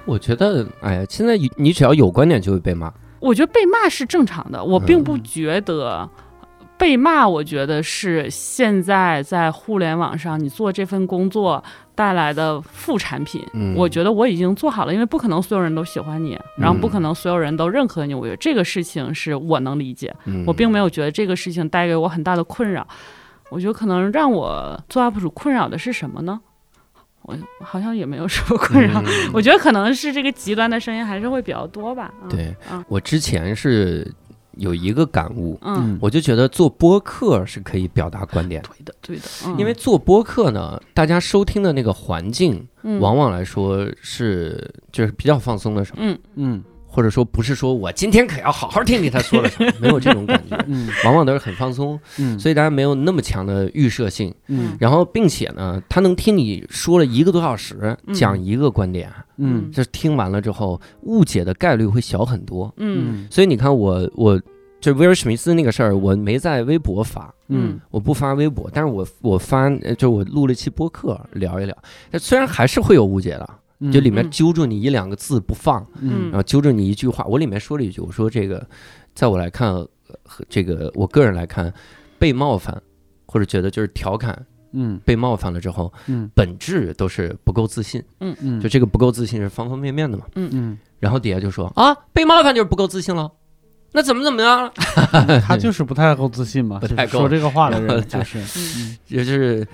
我觉得，哎呀，现在你你只要有观点就会被骂。我觉得被骂是正常的，我并嗯不觉得。被骂，我觉得是现在在互联网上你做这份工作带来的副产品。嗯我觉得我已经做好了，因为不可能所有人都喜欢你，然后不可能所有人都认可你。我觉得这个事情是我能理解，嗯我并没有觉得这个事情带给我很大的困扰。我觉得可能让我做 UP 主困扰的是什么呢？我好像也没有什么困扰。嗯 我觉得可能是这个极端的声音还是会比较多吧。嗯、对嗯我之前是有一个感悟，嗯，我就觉得做播客是可以表达观点。的，对的，对的，嗯、因为做播客呢，大家收听的那个环境，嗯。往往来说是就是比较放松的时候，嗯。嗯或者说不是说我今天可要好好听听他说了什么，没有这种感觉，嗯。往往都是很放松，嗯，所以大家没有那么强的预设性。嗯。然后，并且呢，他能听你说了一个多小时，嗯。讲一个观点，嗯。这听完了之后，误解的概率会小很多。嗯。所以你看我，我就威尔史密斯那个事儿，我没在微博发，嗯。我不发微博，但是我我发，呃就我录了一期播客聊一聊。虽然还是会有误解的，嗯，就里面嗯。揪住你一两个字不放，嗯。然后揪住你一句话，我里面说了一句，我说这个，在我来看，和这个我个人来看，被冒犯或者觉得就是调侃嗯。被冒犯了之后，嗯。本质都是不够自信，嗯嗯，就这个不够自信是方方面面的嘛。嗯。嗯，然后底下就说啊，被冒犯就是不够自信了，那怎么怎么样了？他就是不太够自信嘛，不太够说这个话的人就是，嗯。就是，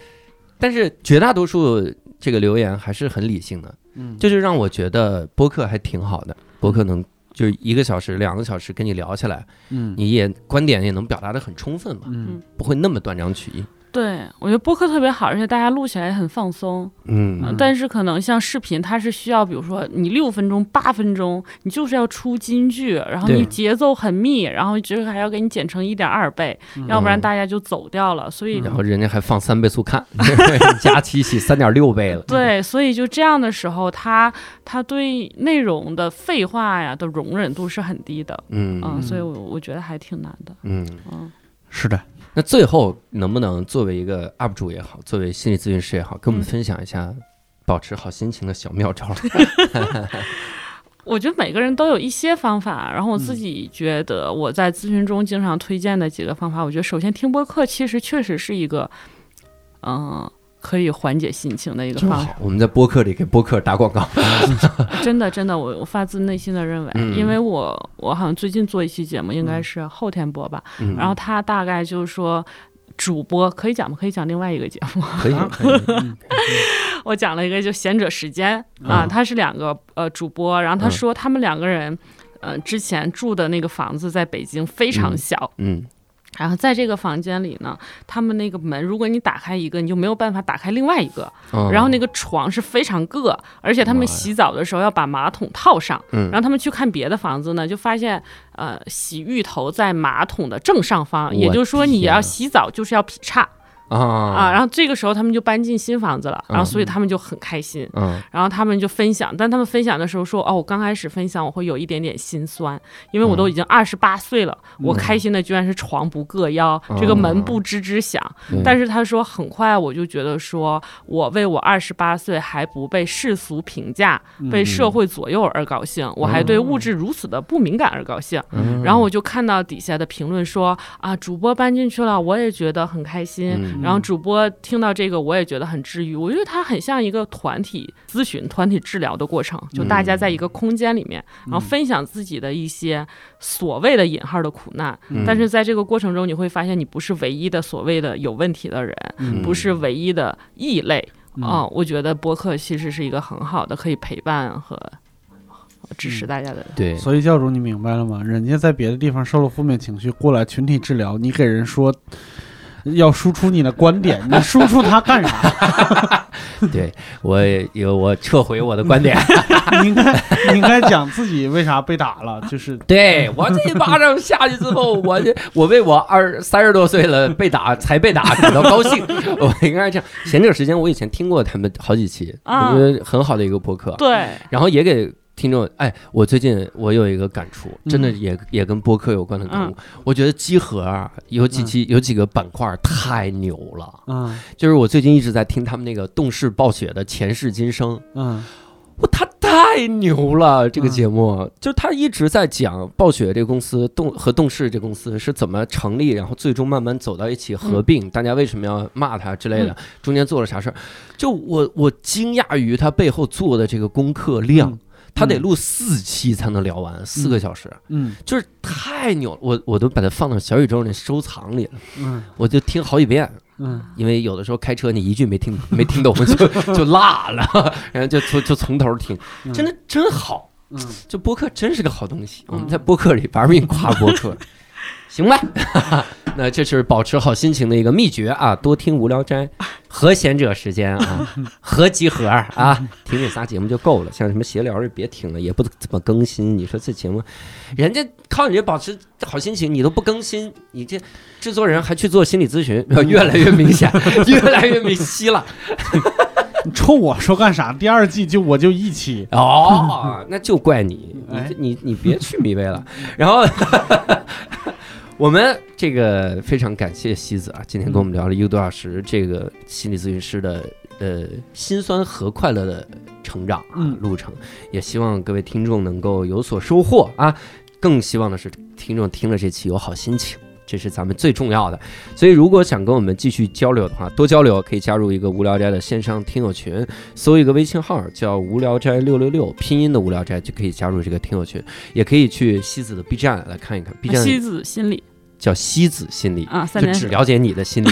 但是绝大多数这个留言还是很理性的，嗯。这就让我觉得播客还挺好的，播客能就是一个小时、两个小时跟你聊起来，嗯。你也观点也能表达的很充分嘛，嗯。不会那么断章取义。对，我觉得播客特别好，而且大家录起来也很放松。嗯嗯但是可能像视频，它是需要，比如说你六分钟、八分钟，你就是要出金句，然后你节奏很密，然后就是还要给你剪成一点二倍，要不然大家就走掉了。所以然后人家还放三倍速看，加七喜三点六倍了。对，所以就这样的时候，他他对内容的废话呀的容忍度是很低的，嗯嗯，所以我我觉得还挺难的，嗯，嗯是的，那最后能不能作为一个 UP 主也好，作为心理咨询师也好，跟我们嗯分享一下保持好心情的小妙招？我觉得每个人都有一些方法，然后我自嗯己觉得我在咨询中经常推荐的几个方法，我觉得首先听播客其实确实是一个，嗯、可以缓解心情的一个方法。我们在播客里给播客打广告。真的，真的，我我发自内心的认为，嗯因为我我好像最近做一期节目，应该是后天播吧，嗯然后他大概就是说。主播可以讲吗？可以讲另外一个节目。可以，我讲了一个就贤者时间啊，嗯他是两个呃主播，然后他嗯说他们两个人，呃，之前住的那个房子在北京非常嗯小，嗯然后在这个房间里呢，他们那个门，如果你打开一个，你就没有办法打开另外一个。嗯然后那个床是非常硌，而且他们洗澡的时候要把马桶套上。嗯然后他们去看别的房子呢，就发现，呃，洗浴头在马桶的正上方，也就是说你要洗澡就是要劈叉。啊。啊，然后这个时候他们就搬进新房子了，然后嗯所以他们就很开心。嗯。然后他们就分享，但他们分享的时候说：“哦，我刚开始分享我会有一点点心酸，因为我都已经二十八岁了，我开心的居然是床不硌腰，这个门不吱吱响。对但是他说，很快我就觉得说，我为我二十八岁还不被世俗评价、被社会左右而高兴，我还对物质如此的不敏感而高兴。嗯。然后我就看到底下的评论说：啊，主播搬进去了，我也觉得很开心。嗯然后主播听到这个，我也觉得很治愈。我觉得它很像一个团体咨询、团体治疗的过程，就大家在一个空间里面，然后分享自己的一些所谓的引号的苦难。嗯但是在这个过程中，你会发现你不是唯一的所谓的有问题的人，嗯不是唯一的异类。啊、我觉得播客其实是一个很好的可以陪伴和和支持大家的。对，所以教主，你明白了吗？人家在别的地方受了负面情绪，过来群体治疗，你给人说要输出你的观点，你输出他干啥？对我有我撤回我的观点，你应该你应该讲自己为啥被打了，就是对我这一巴掌下去之后，我这我为我二三十多岁了被打才被打感到高兴，我应该是这样。前段时间我以前听过他们好几期，啊我觉得很好的一个播客，对，然后也给听众，哎，我最近我有一个感触，真的也、也跟播客有关的感悟。我觉得集合啊，有几期、有几个板块太牛了。嗯就是我最近一直在听他们那个动视暴雪的前世今生，嗯我他太牛了！这个节目、就是他一直在讲暴雪这个公司动和动视这公司是怎么成立，然后最终慢慢走到一起合并，大家为什么要骂他之类的，中间做了啥事儿？就我我惊讶于他背后做的这个功课量。嗯他得录四期才能聊完，四个小时，嗯就是太牛了！我我都把它放到小宇宙那收藏里了，嗯我就听好几遍。嗯因为有的时候开车你一句没听没听懂就 就落了，然后就就就从头听，嗯真的真好。嗯这播客真是个好东西，我们在播客里玩命夸播客，行吧？那这是保持好心情的一个秘诀啊！多听无聊斋，和闲者时间啊，和集合啊，听这仨节目就够了。像什么闲聊就别听了，也不怎么更新。你说这节目，人家靠你这保持好心情，你都不更新，你这制作人还去做心理咨询，越来越明显，越来越明晰了。你冲我说干啥？第二季就我就一起，哦，那就怪你，你哎你你别去米薇了。然后我们这个非常感谢西子啊，今天跟我们聊了一个多小时，这个心理咨询师的呃辛酸和快乐的成长啊嗯路程，也希望各位听众能够有所收获啊。更希望的是听众听了这期有好心情。这是咱们最重要的，所以如果想跟我们继续交流的话，多交流可以加入一个无聊斋的线上听友群，搜一个微信号叫“无聊斋六六六”，拼音的无聊斋就可以加入这个听友群，也可以去西子的 B 站来看一看，B 站西子心理。叫西子心理，啊，三点水，就只了解你的心理。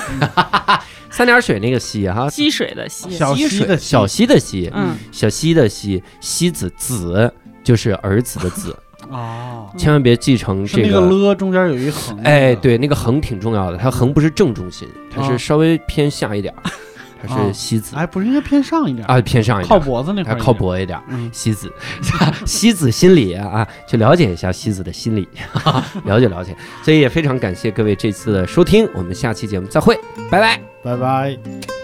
三点水那个西哈，溪水的溪，小溪的溪。小溪的溪，嗯，小溪的溪，西子子就是儿子的子，哦，千万别记成是这那个了中间有一横，哎，，对，那个横挺重要的，它横不是正中心，它是哦稍微偏下一点儿，它哦是西子哎，不是应该偏上一点，啊，偏上一点靠，脖子那块靠，脖一点。嗯，西子，西子心理啊，去了解一下西子的心理，了解了解。所以也非常感谢各位这次的收听，我们下期节目再会，拜拜。拜拜。